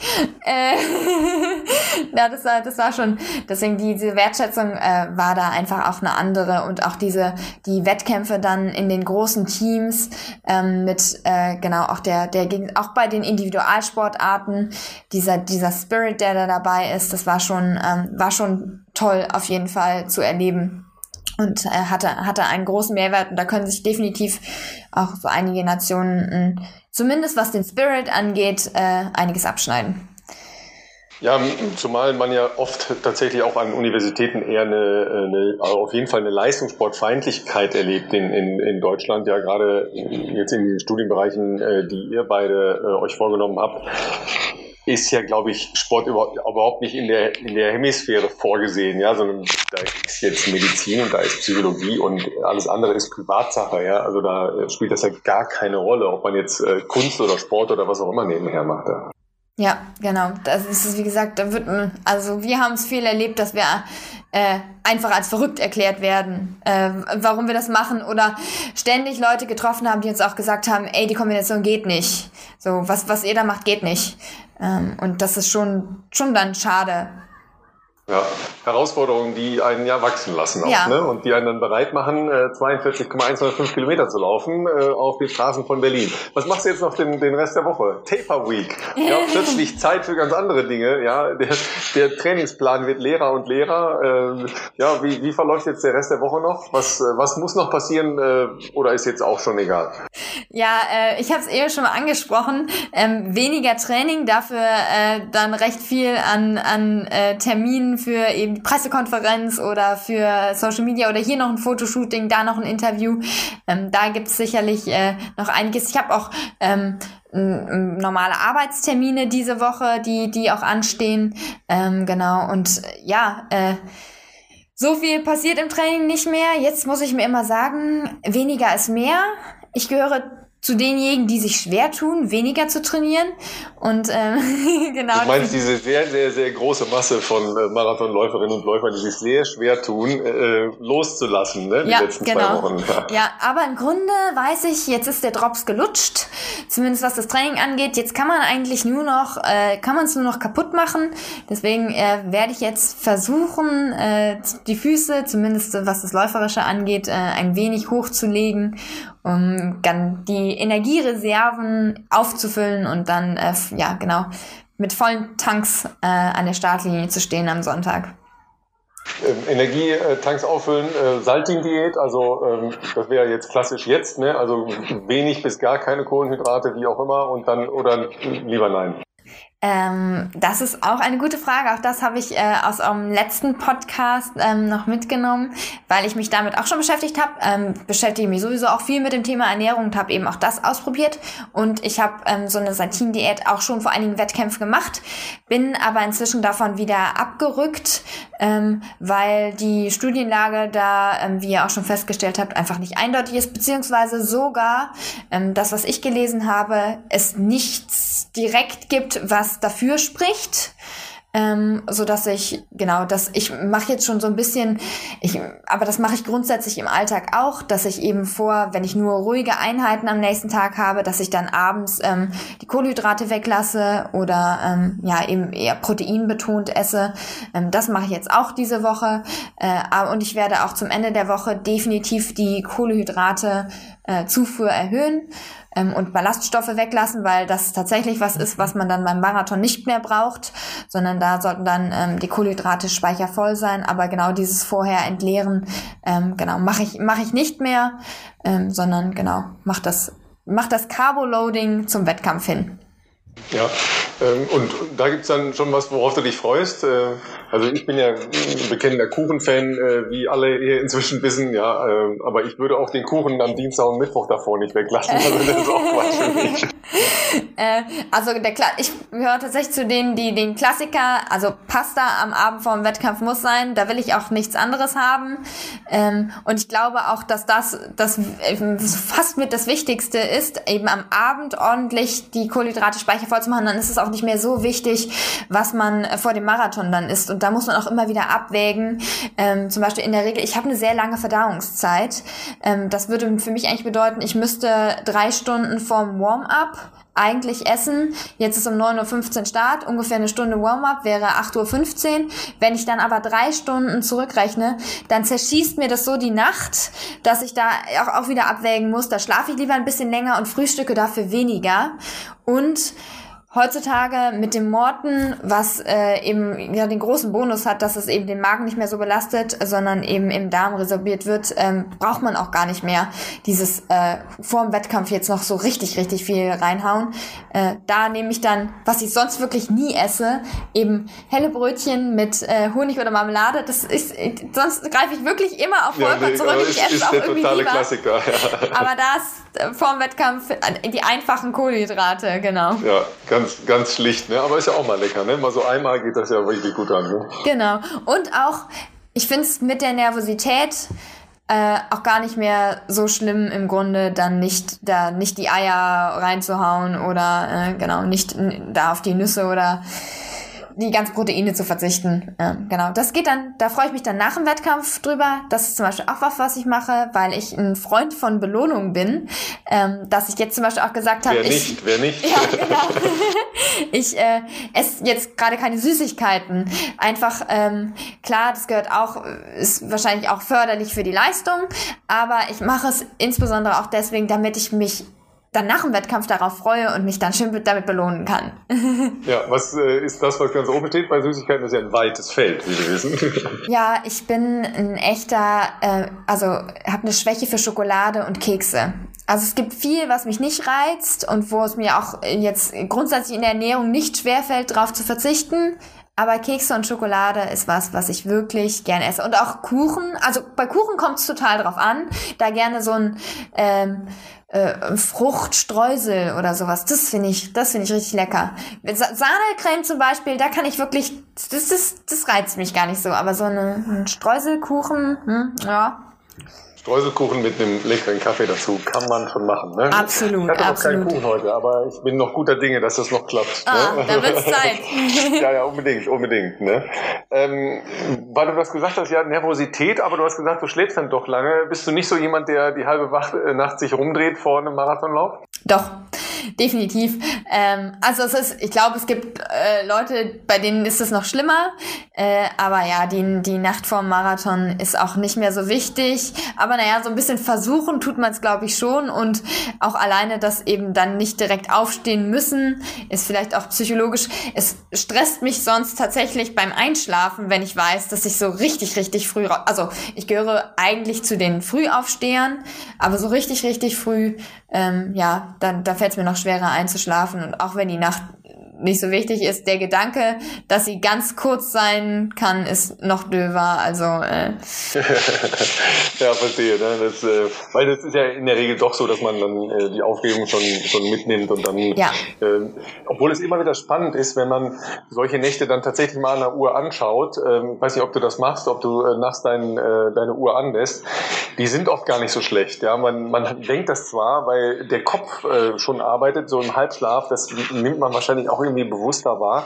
Äh, ja, das war, das war schon, deswegen diese Wertschätzung äh, war da einfach auch eine andere und auch diese, die Wettkämpfe dann in den großen Teams ähm, mit, äh, genau, auch der, der, auch bei den Individualsportarten, dieser, dieser Spirit, der da dabei ist, das war schon, ähm, war schon toll auf jeden Fall zu erleben und äh, hatte, hatte einen großen Mehrwert und da können sich definitiv auch so einige Nationen äh, zumindest was den Spirit angeht, äh, einiges abschneiden. Ja, zumal man ja oft tatsächlich auch an Universitäten eher eine, eine auf jeden Fall eine Leistungssportfeindlichkeit erlebt in, in, in Deutschland, ja gerade jetzt in den Studienbereichen, äh, die ihr beide äh, euch vorgenommen habt ist ja, glaube ich, Sport überhaupt nicht in der, in der Hemisphäre vorgesehen, ja, sondern da ist jetzt Medizin und da ist Psychologie und alles andere ist Privatsache, ja. Also da spielt das ja gar keine Rolle, ob man jetzt äh, Kunst oder Sport oder was auch immer nebenher macht. Ja. Ja, genau. Das ist, wie gesagt, da wird also wir haben es viel erlebt, dass wir äh, einfach als verrückt erklärt werden, äh, warum wir das machen oder ständig Leute getroffen haben, die uns auch gesagt haben, ey, die Kombination geht nicht. So, was, was ihr da macht, geht nicht. Ähm, und das ist schon, schon dann schade. Ja, Herausforderungen, die einen ja wachsen lassen auch, ja. ne? und die einen dann bereit machen, äh, 42,105 Kilometer zu laufen äh, auf die Straßen von Berlin. Was machst du jetzt noch den, den Rest der Woche? Taper Week. Ja, plötzlich Zeit für ganz andere Dinge. Ja, der, der Trainingsplan wird leerer und leerer. Äh, ja, wie, wie verläuft jetzt der Rest der Woche noch? Was, äh, was muss noch passieren äh, oder ist jetzt auch schon egal? Ja, äh, ich habe es eben schon mal angesprochen. Ähm, weniger Training, dafür äh, dann recht viel an, an äh, Für eben die Pressekonferenz oder für Social Media oder hier noch ein Fotoshooting, da noch ein Interview. Ähm, da gibt's sicherlich äh, noch einiges. Ich habe auch ähm, normale Arbeitstermine diese Woche, die, die auch anstehen. Ähm, genau. Und ja, äh, so viel passiert im Training nicht mehr. Jetzt muss ich mir immer sagen, weniger ist mehr. Ich gehöre zu denjenigen, die sich schwer tun, weniger zu trainieren. Und ähm, genau. Du meinst diese sehr, sehr, sehr große Masse von äh, Marathonläuferinnen und Läufern, die sich sehr schwer tun, äh, loszulassen, ne? Die ja, letzten genau. zwei Wochen. Ja. ja, aber im Grunde weiß ich, jetzt ist der Drops gelutscht, zumindest was das Training angeht. Jetzt kann man eigentlich nur noch, äh, kann man es nur noch kaputt machen. Deswegen äh, werde ich jetzt versuchen, äh, die Füße, zumindest was das Läuferische angeht, äh, ein wenig hochzulegen um dann die Energiereserven aufzufüllen und dann, äh, ja, genau, mit vollen Tanks äh, an der Startlinie zu stehen am Sonntag. Ähm, Energietanks auffüllen, äh, Salting-Diät, also ähm, das wäre jetzt klassisch jetzt, ne? also wenig bis gar keine Kohlenhydrate, wie auch immer, und dann oder lieber nein. Ähm, das ist auch eine gute Frage. Auch das habe ich äh, aus eurem letzten Podcast ähm, noch mitgenommen, weil ich mich damit auch schon beschäftigt habe. Ähm, beschäftige mich sowieso auch viel mit dem Thema Ernährung und habe eben auch das ausprobiert. Und ich habe ähm, so eine Satin-Diät auch schon vor einigen Wettkämpfen gemacht, bin aber inzwischen davon wieder abgerückt, ähm, weil die Studienlage da, ähm, wie ihr auch schon festgestellt habt, einfach nicht eindeutig ist, beziehungsweise sogar ähm, das, was ich gelesen habe, es nichts direkt gibt, was was dafür spricht. Ähm, so dass ich genau dass ich mache jetzt schon so ein bisschen ich aber das mache ich grundsätzlich im Alltag auch dass ich eben vor wenn ich nur ruhige Einheiten am nächsten Tag habe dass ich dann abends ähm, die Kohlenhydrate weglasse oder ähm, ja eben eher proteinbetont esse ähm, das mache ich jetzt auch diese Woche äh, und ich werde auch zum Ende der Woche definitiv die Kohlenhydrate äh, Zufuhr erhöhen ähm, und Ballaststoffe weglassen, weil das tatsächlich was ist, was man dann beim Marathon nicht mehr braucht, sondern da sollten dann ähm, die Kohlenhydrate speichervoll sein. Aber genau dieses vorher entleeren, ähm, genau mache ich mache ich nicht mehr, ähm, sondern genau mache das mach das Carbo-Loading zum Wettkampf hin. Ja, ähm, und da gibt's dann schon was, worauf du dich freust. Äh, also ich bin ja ein bekennender Kuchenfan, äh, wie alle hier inzwischen wissen, ja, äh, aber ich würde auch den Kuchen am Dienstag und Mittwoch davor nicht weglassen. Also das ist auch Quatsch für mich. äh, also der Kla ich gehöre tatsächlich zu denen, die den Klassiker, also Pasta am Abend vor dem Wettkampf muss sein, da will ich auch nichts anderes haben. Ähm, und ich glaube auch, dass das, das fast mit das Wichtigste ist, eben am Abend ordentlich die Kohlenhydrate speichervoll zu machen, dann ist es auch nicht mehr so wichtig, was man vor dem Marathon dann isst. Und da muss man auch immer wieder abwägen. Ähm, zum Beispiel in der Regel, ich habe eine sehr lange Verdauungszeit. Ähm, das würde für mich eigentlich bedeuten, ich müsste drei Stunden vorm Warm-up eigentlich essen. Jetzt ist um 9.15 Uhr Start, ungefähr eine Stunde Warm-up wäre 8.15 Uhr. Wenn ich dann aber drei Stunden zurückrechne, dann zerschießt mir das so die Nacht, dass ich da auch, auch wieder abwägen muss. Da schlafe ich lieber ein bisschen länger und frühstücke dafür weniger. Und Heutzutage mit dem Morten, was äh, eben ja den großen Bonus hat, dass es eben den Magen nicht mehr so belastet, sondern eben im Darm resorbiert wird, ähm, braucht man auch gar nicht mehr dieses äh, vor dem Wettkampf jetzt noch so richtig, richtig viel reinhauen. Äh, da nehme ich dann, was ich sonst wirklich nie esse, eben helle Brötchen mit äh, Honig oder Marmelade. Das ist, sonst greife ich wirklich immer auf Vollkorn ja, nee, zurück. Ich esse es auch irgendwie lieber. Klassiker, ja. Aber das äh, vor dem Wettkampf äh, die einfachen Kohlenhydrate, genau. Ja, ganz, ganz schlicht, ne? Aber ist ja auch mal lecker, ne? Mal so einmal geht das ja richtig gut an, ne? Genau. Und auch, ich finde es mit der Nervosität äh, auch gar nicht mehr so schlimm im Grunde, dann nicht da nicht die Eier reinzuhauen oder äh, genau nicht da auf die Nüsse oder die ganzen Proteine zu verzichten. Ähm, genau, das geht dann, da freue ich mich dann nach dem Wettkampf drüber. Das ist zum Beispiel auch was, was ich mache, weil ich ein Freund von Belohnung bin, ähm, dass ich jetzt zum Beispiel auch gesagt habe, wer nicht, ich, wer nicht. Ja, genau. ich äh, esse jetzt gerade keine Süßigkeiten. Einfach ähm, klar, das gehört auch, ist wahrscheinlich auch förderlich für die Leistung, aber ich mache es insbesondere auch deswegen, damit ich mich dann nach dem Wettkampf darauf freue und mich dann schön damit belohnen kann. ja, was äh, ist das, was ganz oben steht bei Süßigkeiten? Ist ja ein weites Feld, wie wir wissen. ja, ich bin ein echter, äh, also habe eine Schwäche für Schokolade und Kekse. Also es gibt viel, was mich nicht reizt und wo es mir auch jetzt grundsätzlich in der Ernährung nicht schwerfällt, darauf zu verzichten. Aber Kekse und Schokolade ist was, was ich wirklich gerne esse. Und auch Kuchen. Also bei Kuchen kommt es total drauf an. Da gerne so ein ähm, äh, Fruchtstreusel oder sowas. Das finde ich, das finde ich richtig lecker. Sahnecreme zum Beispiel, da kann ich wirklich, das ist, das reizt mich gar nicht so. Aber so eine, ein Streuselkuchen, hm, ja, Streuselkuchen mit einem leckeren Kaffee dazu kann man schon machen. Ne? Absolut. Ich hatte noch absolut. keinen Kuchen heute, aber ich bin noch guter Dinge, dass das noch klappt. Ah, ne? da wird's Zeit. ja, ja, unbedingt, unbedingt. Ne? Ähm, weil du das gesagt hast, ja, Nervosität, aber du hast gesagt, du schläfst dann doch lange. Bist du nicht so jemand, der die halbe äh, Nacht sich rumdreht vor einem Marathonlauf? Doch, definitiv. Ähm, also es ist, ich glaube, es gibt äh, Leute, bei denen ist es noch schlimmer. Äh, aber ja, die, die Nacht vorm Marathon ist auch nicht mehr so wichtig. Aber naja, so ein bisschen versuchen tut man es, glaube ich, schon. Und auch alleine das eben dann nicht direkt aufstehen müssen, ist vielleicht auch psychologisch. Es stresst mich sonst tatsächlich beim Einschlafen, wenn ich weiß, dass ich so richtig, richtig früh, also ich gehöre eigentlich zu den Frühaufstehern, aber so richtig, richtig früh, ähm, ja, dann da fällt es mir noch noch schwerer einzuschlafen. Und auch wenn die Nacht nicht so wichtig ist. Der Gedanke, dass sie ganz kurz sein kann, ist noch döver. Also äh. ja, verstehe. Ne? Das, äh, weil das ist ja in der Regel doch so, dass man dann äh, die Aufregung schon schon mitnimmt und dann, ja. äh, obwohl es immer wieder spannend ist, wenn man solche Nächte dann tatsächlich mal an der Uhr anschaut. Ähm, weiß nicht, ob du das machst, ob du äh, nachts dein, äh, deine Uhr anlässt. Die sind oft gar nicht so schlecht. Ja, man man denkt das zwar, weil der Kopf äh, schon arbeitet, so im Halbschlaf. Das nimmt man wahrscheinlich auch irgendwie bewusster war.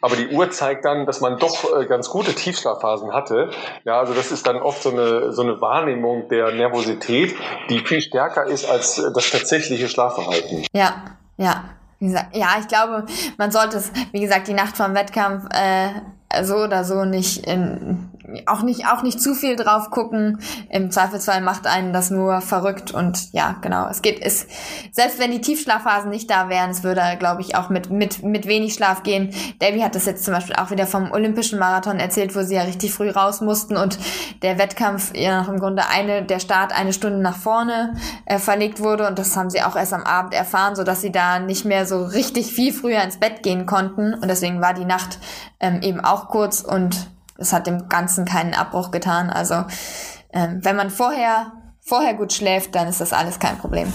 Aber die Uhr zeigt dann, dass man doch äh, ganz gute Tiefschlafphasen hatte. Ja, also das ist dann oft so eine, so eine Wahrnehmung der Nervosität, die viel stärker ist als das tatsächliche Schlafverhalten. Ja, ja. Wie gesagt, ja, ich glaube, man sollte es, wie gesagt, die Nacht vom Wettkampf äh, so oder so nicht in, auch nicht, auch nicht zu viel drauf gucken. Im Zweifelsfall macht einen das nur verrückt und ja, genau. Es geht, es, selbst wenn die Tiefschlafphasen nicht da wären, es würde, glaube ich, auch mit, mit, mit wenig Schlaf gehen. Davy hat das jetzt zum Beispiel auch wieder vom Olympischen Marathon erzählt, wo sie ja richtig früh raus mussten und der Wettkampf ja noch im Grunde eine, der Start eine Stunde nach vorne äh, verlegt wurde und das haben sie auch erst am Abend erfahren, so dass sie da nicht mehr so richtig viel früher ins Bett gehen konnten und deswegen war die Nacht ähm, eben auch kurz und es hat dem Ganzen keinen Abbruch getan. Also ähm, wenn man vorher, vorher gut schläft, dann ist das alles kein Problem.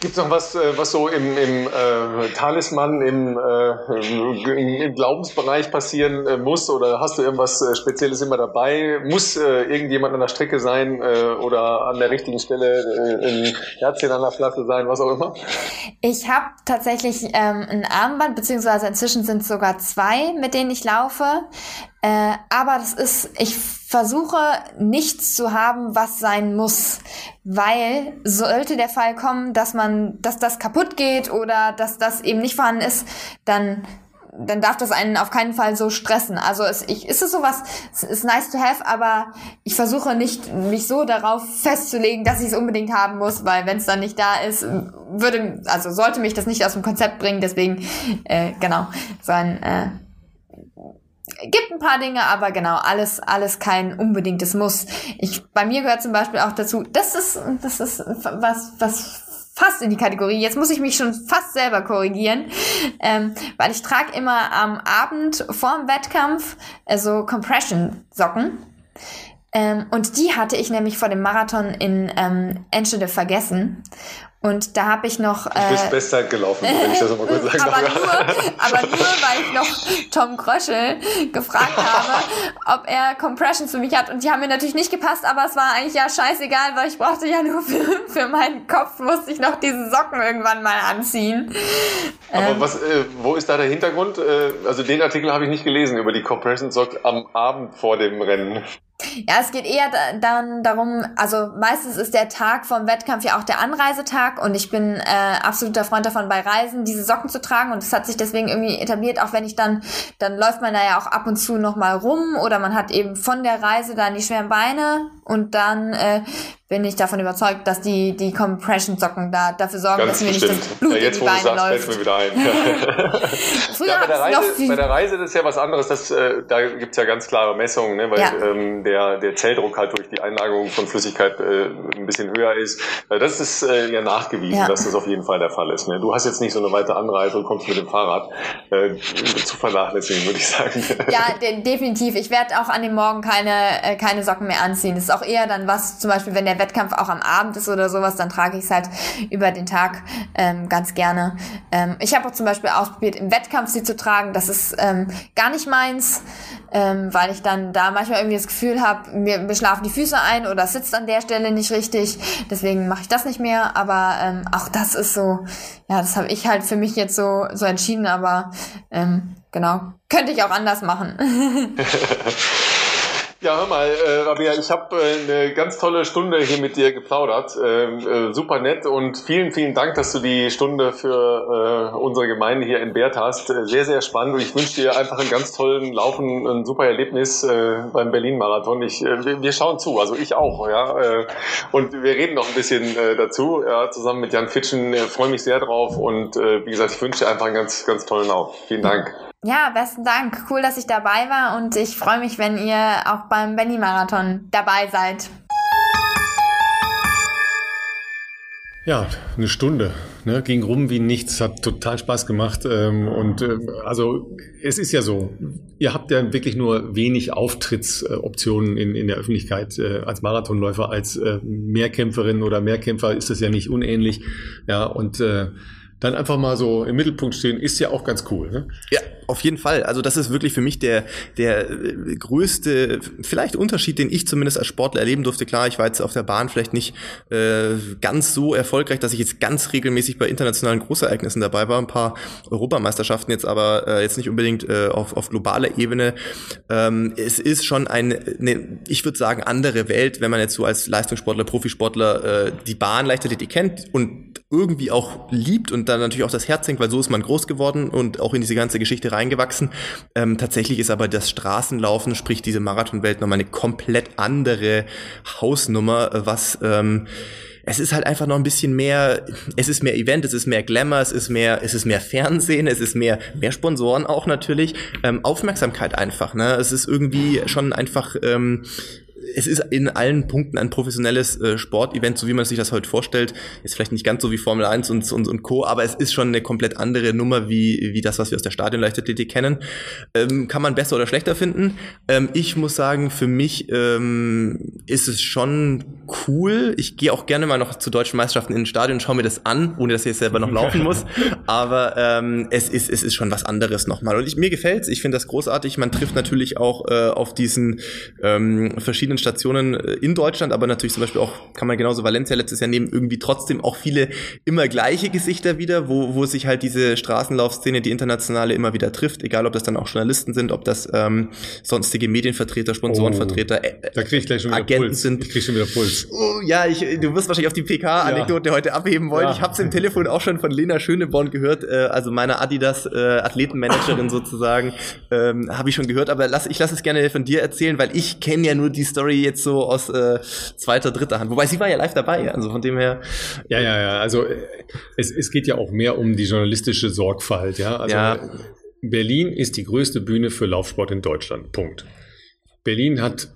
Gibt es noch was, äh, was so im, im äh, Talisman, im, äh, im, Glaubensbereich passieren äh, muss? Oder hast du irgendwas äh, Spezielles immer dabei? Muss äh, irgendjemand an der Strecke sein oder an der richtigen Stelle ein Herzchen an der Flasche sein, was auch immer? Ich habe tatsächlich ähm, ein Armband, beziehungsweise inzwischen sind es sogar zwei, mit denen ich laufe. Äh, aber das ist, ich versuche nichts zu haben, was sein muss, weil sollte der Fall kommen, dass man, dass das kaputt geht oder dass das eben nicht vorhanden ist, dann dann darf das einen auf keinen Fall so stressen. Also es ich, ist es sowas, es ist nice to have, aber ich versuche nicht, mich so darauf festzulegen, dass ich es unbedingt haben muss, weil wenn es dann nicht da ist, würde, also sollte mich das nicht aus dem Konzept bringen. Deswegen, äh, genau, so ein äh, gibt ein paar Dinge, aber genau, alles, alles kein unbedingtes Muss. Ich, bei mir gehört zum Beispiel auch dazu, das ist, das ist was, was fast in die Kategorie. Jetzt muss ich mich schon fast selber korrigieren, ähm, weil ich trage immer am Abend vor dem Wettkampf also Compression-Socken. Ähm, und die hatte ich nämlich vor dem Marathon in ähm, Enschede vergessen. Und da habe ich noch. Äh, du bist Bestzeit gelaufen, wenn ich das mal kurz sagen aber nur, aber nur, weil ich noch Tom Kröschel gefragt habe, ob er Compressions für mich hat. Und die haben mir natürlich nicht gepasst, aber es war eigentlich ja scheißegal, weil ich brauchte ja nur für, für meinen Kopf, musste ich noch diese Socken irgendwann mal anziehen. Aber ähm, was, äh, wo ist da der Hintergrund? Äh, also den Artikel habe ich nicht gelesen über die Compression Socks am Abend vor dem Rennen. Ja, es geht eher dann darum, also meistens ist der Tag vom Wettkampf ja auch der Anreisetag und ich bin äh, absoluter Freund davon, bei Reisen diese Socken zu tragen und es hat sich deswegen irgendwie etabliert, auch wenn ich dann, dann läuft man da ja auch ab und zu nochmal rum oder man hat eben von der Reise dann die schweren Beine und dann äh, bin ich davon überzeugt, dass die, die Compression-Socken da dafür sorgen, Ganz dass mir bestimmt. nicht das Blut ja, jetzt, in die Beine sagst, läuft. Fällt mir wieder ein. Früher ja, bei, der Reise, bei der Reise das ist ja was anderes. Das, äh, da gibt's ja ganz klare Messungen, ne, weil ja. ähm, der, der Zelldruck halt durch die Einlagerung von Flüssigkeit äh, ein bisschen höher ist. Äh, das ist äh, ja nachgewiesen, ja. dass das auf jeden Fall der Fall ist. Ne? Du hast jetzt nicht so eine weite Anreise und kommst mit dem Fahrrad. Äh, zu vernachlässigen, würde ich sagen. Ja, de definitiv. Ich werde auch an dem Morgen keine, äh, keine Socken mehr anziehen. Das ist auch eher dann was, zum Beispiel, wenn der Wettkampf auch am Abend ist oder sowas, dann trage ich es halt über den Tag ähm, ganz gerne. Ähm, ich habe auch zum Beispiel ausprobiert, im Wettkampf sie zu tragen. Das ist ähm, gar nicht meins, ähm, weil ich dann da manchmal irgendwie das Gefühl habe, mir, mir schlafen die Füße ein oder sitzt an der Stelle nicht richtig. Deswegen mache ich das nicht mehr. Aber ähm, auch das ist so, ja, das habe ich halt für mich jetzt so, so entschieden. Aber ähm, genau, könnte ich auch anders machen. Ja, hör mal, äh, Rabia, ich habe äh, eine ganz tolle Stunde hier mit dir geplaudert. Ähm, äh, super nett und vielen, vielen Dank, dass du die Stunde für äh, unsere Gemeinde hier entbehrt hast. Äh, sehr, sehr spannend und ich wünsche dir einfach einen ganz tollen Laufen, ein super Erlebnis äh, beim Berlin-Marathon. Ich, äh, wir schauen zu, also ich auch, ja. Äh, und wir reden noch ein bisschen äh, dazu, ja, zusammen mit Jan Fitschen. Äh, Freue mich sehr drauf und äh, wie gesagt, ich wünsche dir einfach einen ganz, ganz tollen Lauf. Vielen Dank. Ja, besten Dank. Cool, dass ich dabei war und ich freue mich, wenn ihr auch beim Benny Marathon dabei seid. Ja, eine Stunde. Ne? Ging rum wie nichts, hat total Spaß gemacht. Ähm, und äh, also es ist ja so, ihr habt ja wirklich nur wenig Auftrittsoptionen in, in der Öffentlichkeit äh, als Marathonläufer, als äh, Mehrkämpferin oder Mehrkämpfer ist das ja nicht unähnlich. Ja, und äh, dann einfach mal so im Mittelpunkt stehen, ist ja auch ganz cool. Ne? Ja, auf jeden Fall. Also das ist wirklich für mich der, der äh, größte, vielleicht Unterschied, den ich zumindest als Sportler erleben durfte. Klar, ich war jetzt auf der Bahn vielleicht nicht äh, ganz so erfolgreich, dass ich jetzt ganz regelmäßig bei internationalen Großereignissen dabei war. Ein paar Europameisterschaften jetzt, aber äh, jetzt nicht unbedingt äh, auf, auf globaler Ebene. Ähm, es ist schon eine, eine ich würde sagen, andere Welt, wenn man jetzt so als Leistungssportler, Profisportler äh, die Bahn Leichtathletik kennt und irgendwie auch liebt und dann natürlich auch das Herz hängt, weil so ist man groß geworden und auch in diese ganze Geschichte reingewachsen. Ähm, tatsächlich ist aber das Straßenlaufen, sprich diese Marathonwelt, nochmal eine komplett andere Hausnummer, was ähm, es ist halt einfach noch ein bisschen mehr, es ist mehr Event, es ist mehr Glamour, es ist mehr, es ist mehr Fernsehen, es ist mehr, mehr Sponsoren auch natürlich, ähm, Aufmerksamkeit einfach, ne? Es ist irgendwie schon einfach, ähm, es ist in allen Punkten ein professionelles äh, Sportevent, so wie man sich das heute vorstellt. Ist vielleicht nicht ganz so wie Formel 1 und, und, und Co., aber es ist schon eine komplett andere Nummer wie, wie das, was wir aus der Stadionleichtathletik kennen. Ähm, kann man besser oder schlechter finden. Ähm, ich muss sagen, für mich ähm, ist es schon cool. Ich gehe auch gerne mal noch zu deutschen Meisterschaften in den Stadion und schaue mir das an, ohne dass ich jetzt selber noch laufen muss. Aber ähm, es, ist, es ist schon was anderes nochmal. Und ich, mir gefällt's. Ich finde das großartig. Man trifft natürlich auch äh, auf diesen ähm, verschiedenen Stationen äh, in Deutschland, aber natürlich zum Beispiel auch, kann man genauso Valencia letztes Jahr nehmen, irgendwie trotzdem auch viele immer gleiche Gesichter wieder, wo, wo sich halt diese Straßenlaufszene, die internationale immer wieder trifft, egal ob das dann auch Journalisten sind, ob das ähm, sonstige Medienvertreter, Sponsorenvertreter, oh, äh, da krieg ich gleich schon wieder Agenten Puls. sind. Ich krieg schon wieder Puls. Oh, ja, ich, du wirst wahrscheinlich auf die PK-Anekdote ja. heute abheben wollen. Ja. Ich habe es im Telefon auch schon von Lena Schöneborn gehört, äh, also meiner Adidas äh, Athletenmanagerin sozusagen, ähm, habe ich schon gehört, aber lass, ich lasse es gerne von dir erzählen, weil ich kenne ja nur die Story jetzt so aus äh, zweiter, dritter Hand. Wobei sie war ja live dabei, also von dem her. Ja, ja, ja. Also äh, es, es geht ja auch mehr um die journalistische Sorgfalt, ja. Also ja. Berlin ist die größte Bühne für Laufsport in Deutschland. Punkt. Berlin hat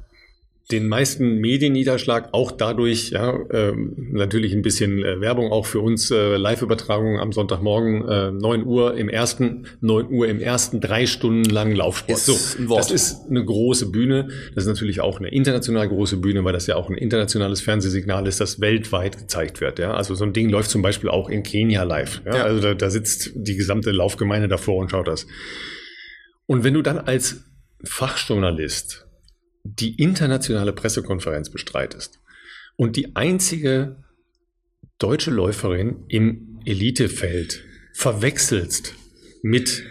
den meisten Medienniederschlag auch dadurch, ja, ähm, natürlich ein bisschen äh, Werbung auch für uns, äh, Live-Übertragung am Sonntagmorgen, äh, 9 Uhr im ersten, 9 Uhr im ersten, drei Stunden lang Laufsport. Ist so, das ist eine große Bühne. Das ist natürlich auch eine international große Bühne, weil das ja auch ein internationales Fernsehsignal ist, das weltweit gezeigt wird. Ja, also so ein Ding läuft zum Beispiel auch in Kenia live. Ja? ja. Also da, da sitzt die gesamte Laufgemeinde davor und schaut das. Und wenn du dann als Fachjournalist die internationale Pressekonferenz bestreitest und die einzige deutsche Läuferin im Elitefeld verwechselst mit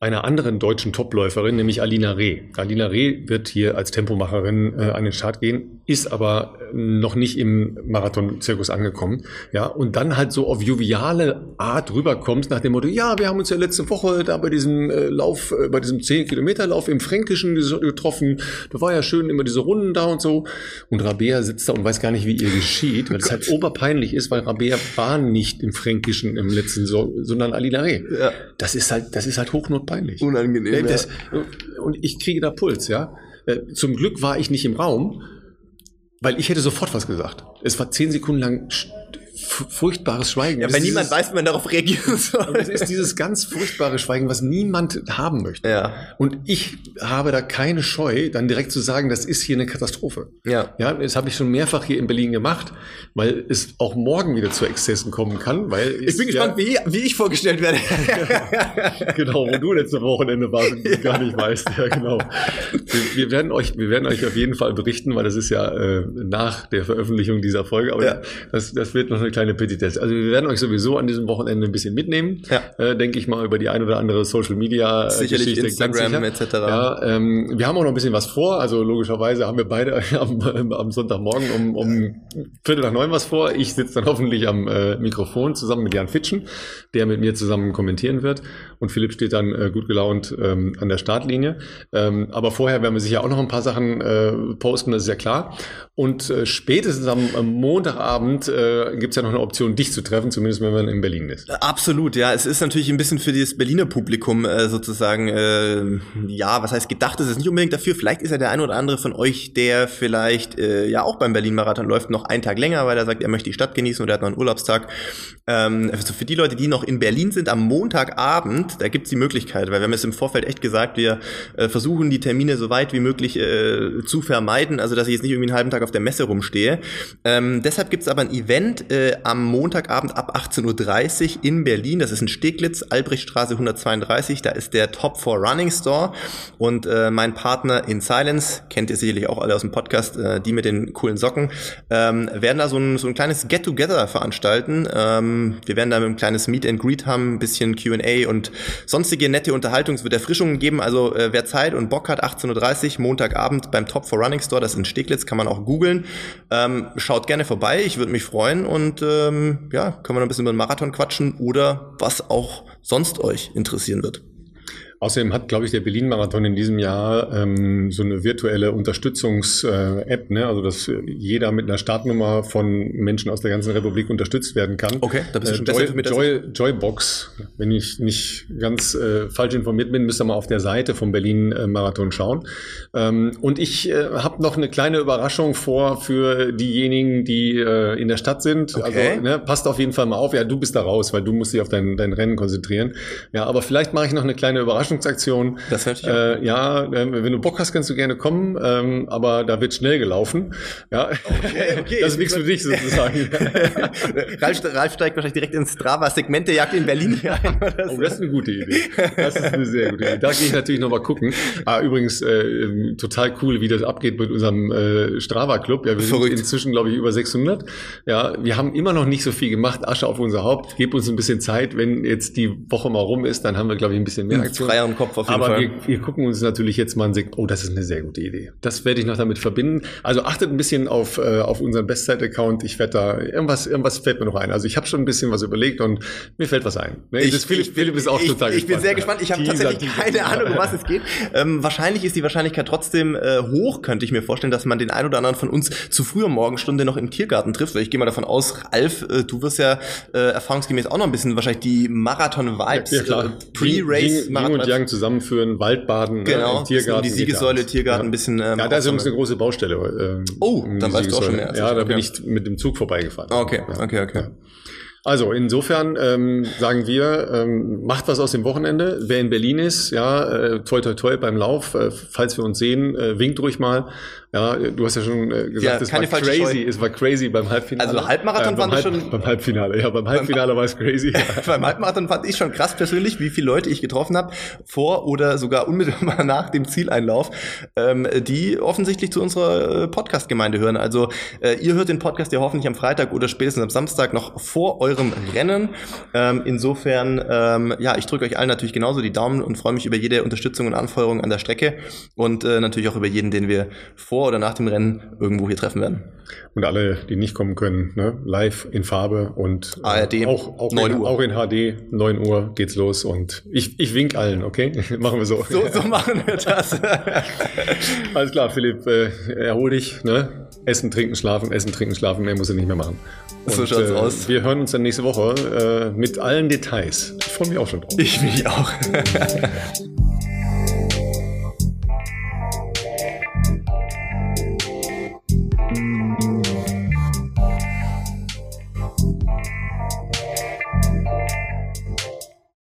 einer anderen deutschen Topläuferin, nämlich Alina Reh. Alina Reh wird hier als Tempomacherin äh, an den Start gehen, ist aber noch nicht im Marathon-Zirkus angekommen. Ja, und dann halt so auf joviale Art rüberkommst nach dem Motto, ja, wir haben uns ja letzte Woche da bei diesem äh, Lauf, äh, bei diesem 10-Kilometer-Lauf im Fränkischen getroffen. Da war ja schön immer diese Runden da und so. Und Rabea sitzt da und weiß gar nicht, wie ihr geschieht, weil es halt oberpeinlich ist, weil Rabea war nicht im Fränkischen im letzten, so sondern Alina Reh. Ja. Das ist halt, das ist halt hochnotpeinlich peinlich. Unangenehm. Das, ja. Und ich kriege da Puls, ja. Äh, zum Glück war ich nicht im Raum, weil ich hätte sofort was gesagt. Es war zehn Sekunden lang furchtbares Schweigen. Ja, weil niemand weiß, wie man darauf reagieren soll. Es ist dieses ganz furchtbare Schweigen, was niemand haben möchte. Ja. Und ich habe da keine Scheu, dann direkt zu sagen, das ist hier eine Katastrophe. Ja. Ja, das habe ich schon mehrfach hier in Berlin gemacht, weil es auch morgen wieder zu Exzessen kommen kann, weil ich bin gespannt, ja, wie, wie ich vorgestellt werde. genau, wo du letzte Wochenende warst und ja. gar nicht weißt. Ja, genau. Wir, wir, werden euch, wir werden euch auf jeden Fall berichten, weil das ist ja äh, nach der Veröffentlichung dieser Folge, aber ja. das, das wird noch eine kleine Petitesse. Also wir werden euch sowieso an diesem Wochenende ein bisschen mitnehmen, ja. äh, denke ich mal, über die ein oder andere Social Media äh, Sicherlich Geschichte. Instagram etc. Ja, ähm, wir haben auch noch ein bisschen was vor. Also logischerweise haben wir beide am, am Sonntagmorgen um, um Viertel nach neun was vor. Ich sitze dann hoffentlich am äh, Mikrofon zusammen mit Jan Fitschen, der mit mir zusammen kommentieren wird. Und Philipp steht dann äh, gut gelaunt ähm, an der Startlinie. Ähm, aber vorher werden wir sicher auch noch ein paar Sachen äh, posten, das ist ja klar. Und äh, spätestens am, am Montagabend äh, gibt es ja ja noch eine Option, dich zu treffen, zumindest wenn man in Berlin ist. Absolut, ja. Es ist natürlich ein bisschen für dieses Berliner Publikum äh, sozusagen, äh, ja, was heißt gedacht ist es nicht unbedingt dafür. Vielleicht ist ja der ein oder andere von euch, der vielleicht äh, ja auch beim Berlin-Marathon läuft, noch einen Tag länger, weil er sagt, er möchte die Stadt genießen oder er hat noch einen Urlaubstag. Ähm, also für die Leute, die noch in Berlin sind, am Montagabend, da gibt's die Möglichkeit, weil wir haben es im Vorfeld echt gesagt, wir äh, versuchen die Termine so weit wie möglich äh, zu vermeiden, also dass ich jetzt nicht irgendwie einen halben Tag auf der Messe rumstehe. Ähm, deshalb gibt's aber ein Event äh, am Montagabend ab 18.30 Uhr in Berlin. Das ist in Steglitz, Albrechtstraße 132. Da ist der Top 4 Running Store. Und äh, mein Partner in Silence, kennt ihr sicherlich auch alle aus dem Podcast, äh, die mit den coolen Socken, ähm, werden da so ein, so ein kleines Get-Together veranstalten. Ähm, wir werden da ein kleines Meet and Greet haben, ein bisschen Q&A und sonstige nette Unterhaltung. Es wird Erfrischungen geben. Also äh, wer Zeit und Bock hat, 18.30 Uhr, Montagabend beim Top 4 Running Store, das ist in Steglitz, kann man auch googeln. Ähm, schaut gerne vorbei, ich würde mich freuen und ähm, ja, können wir noch ein bisschen über den Marathon quatschen oder was auch sonst euch interessieren wird. Außerdem hat, glaube ich, der Berlin-Marathon in diesem Jahr ähm, so eine virtuelle Unterstützungs-App, ne? also dass jeder mit einer Startnummer von Menschen aus der ganzen Republik unterstützt werden kann. Okay, da bist du schon äh, Joy, besser Joy, Joybox, wenn ich nicht ganz äh, falsch informiert bin, müsst ihr mal auf der Seite vom Berlin-Marathon schauen. Ähm, und ich äh, habe noch eine kleine Überraschung vor für diejenigen, die äh, in der Stadt sind. Okay. Also ne, passt auf jeden Fall mal auf. Ja, du bist da raus, weil du musst dich auf dein, dein Rennen konzentrieren. Ja, aber vielleicht mache ich noch eine kleine Überraschung Überraschungsaktion. Das hört sich äh, Ja, äh, wenn du Bock hast, kannst du gerne kommen, ähm, aber da wird schnell gelaufen. Ja, okay, okay. das ist nichts für dich sozusagen. Ralf, Ralf steigt wahrscheinlich direkt ins Strava-Segment der Jagd in Berlin ein. Oder. Oh, das ist eine gute Idee. Das ist eine sehr gute Idee. Da gehe ich natürlich noch mal gucken. Ah, übrigens, äh, total cool, wie das abgeht mit unserem äh, Strava-Club. Ja, wir Verrückt. sind inzwischen, glaube ich, über 600. Ja, wir haben immer noch nicht so viel gemacht. Asche auf unser Haupt. Gebt uns ein bisschen Zeit. Wenn jetzt die Woche mal rum ist, dann haben wir, glaube ich, ein bisschen mehr Aktion freier im Kopf auf jeden Aber Fall. Wir, wir gucken uns natürlich jetzt mal an, oh, das ist eine sehr gute Idee. Das werde ich noch damit verbinden. Also achtet ein bisschen auf, äh, auf unseren Bestzeit-Account. Ich werde da, irgendwas, irgendwas fällt mir noch ein. Also ich habe schon ein bisschen was überlegt und mir fällt was ein. Ne? Ich, das Philipp, ich, Philipp ist auch ich, total ich, gespannt. Bin sehr gespannt. Ich habe tatsächlich keine Ahnung, um was es geht. Ähm, wahrscheinlich ist die Wahrscheinlichkeit trotzdem äh, hoch, könnte ich mir vorstellen, dass man den einen oder anderen von uns zu früher Morgenstunde noch im Tiergarten trifft. Weil ich gehe mal davon aus, Alf, äh, du wirst ja äh, erfahrungsgemäß auch noch ein bisschen wahrscheinlich die Marathon-Vibes, ja, ja, äh, Pre-Race, Young zusammenführen, Waldbaden, ne, genau, ne, Tiergarten. Die Siegessäule, Tiergarten, ja. ein bisschen. Ähm, ja, da ist übrigens eine große Baustelle. Ähm, oh, dann weißt du auch schon mehr. Ja, da bin ich mit dem Zug vorbeigefahren. Okay, okay, okay. Also insofern ähm, sagen wir, ähm, macht was aus dem Wochenende. Wer in Berlin ist, ja, äh, toi toi toi beim Lauf, äh, falls wir uns sehen, äh, winkt ruhig mal. Ja, du hast ja schon äh, gesagt, ja, es war crazy, es war crazy beim Halbfinale. Also Halbmarathon äh, fand Halb, ich schon. Beim Halbfinale, ja, beim Halbfinale war es crazy. beim Halbmarathon fand ich schon krass persönlich, wie viele Leute ich getroffen habe, vor oder sogar unmittelbar nach dem Zieleinlauf, ähm, die offensichtlich zu unserer äh, Podcast-Gemeinde hören. Also äh, ihr hört den Podcast ja hoffentlich am Freitag oder spätestens am Samstag noch vor eurem Rennen. Ähm, insofern, ähm, ja, ich drücke euch allen natürlich genauso die Daumen und freue mich über jede Unterstützung und Anfeuerung an der Strecke und äh, natürlich auch über jeden, den wir vor vor oder nach dem Rennen irgendwo hier treffen werden. Und alle, die nicht kommen können, ne? live in Farbe und äh, ARD, auch, auch, 9 in, Uhr. auch in HD, 9 Uhr geht's los und ich, ich wink allen, okay? machen wir so. So, so machen wir das. Alles klar, Philipp, äh, erhol dich, ne? Essen, trinken, schlafen, essen, trinken, schlafen, mehr muss er nicht mehr machen. Und, so schaut's äh, aus. Wir hören uns dann nächste Woche äh, mit allen Details. Ich freue mich auch schon drauf. Ich mich auch.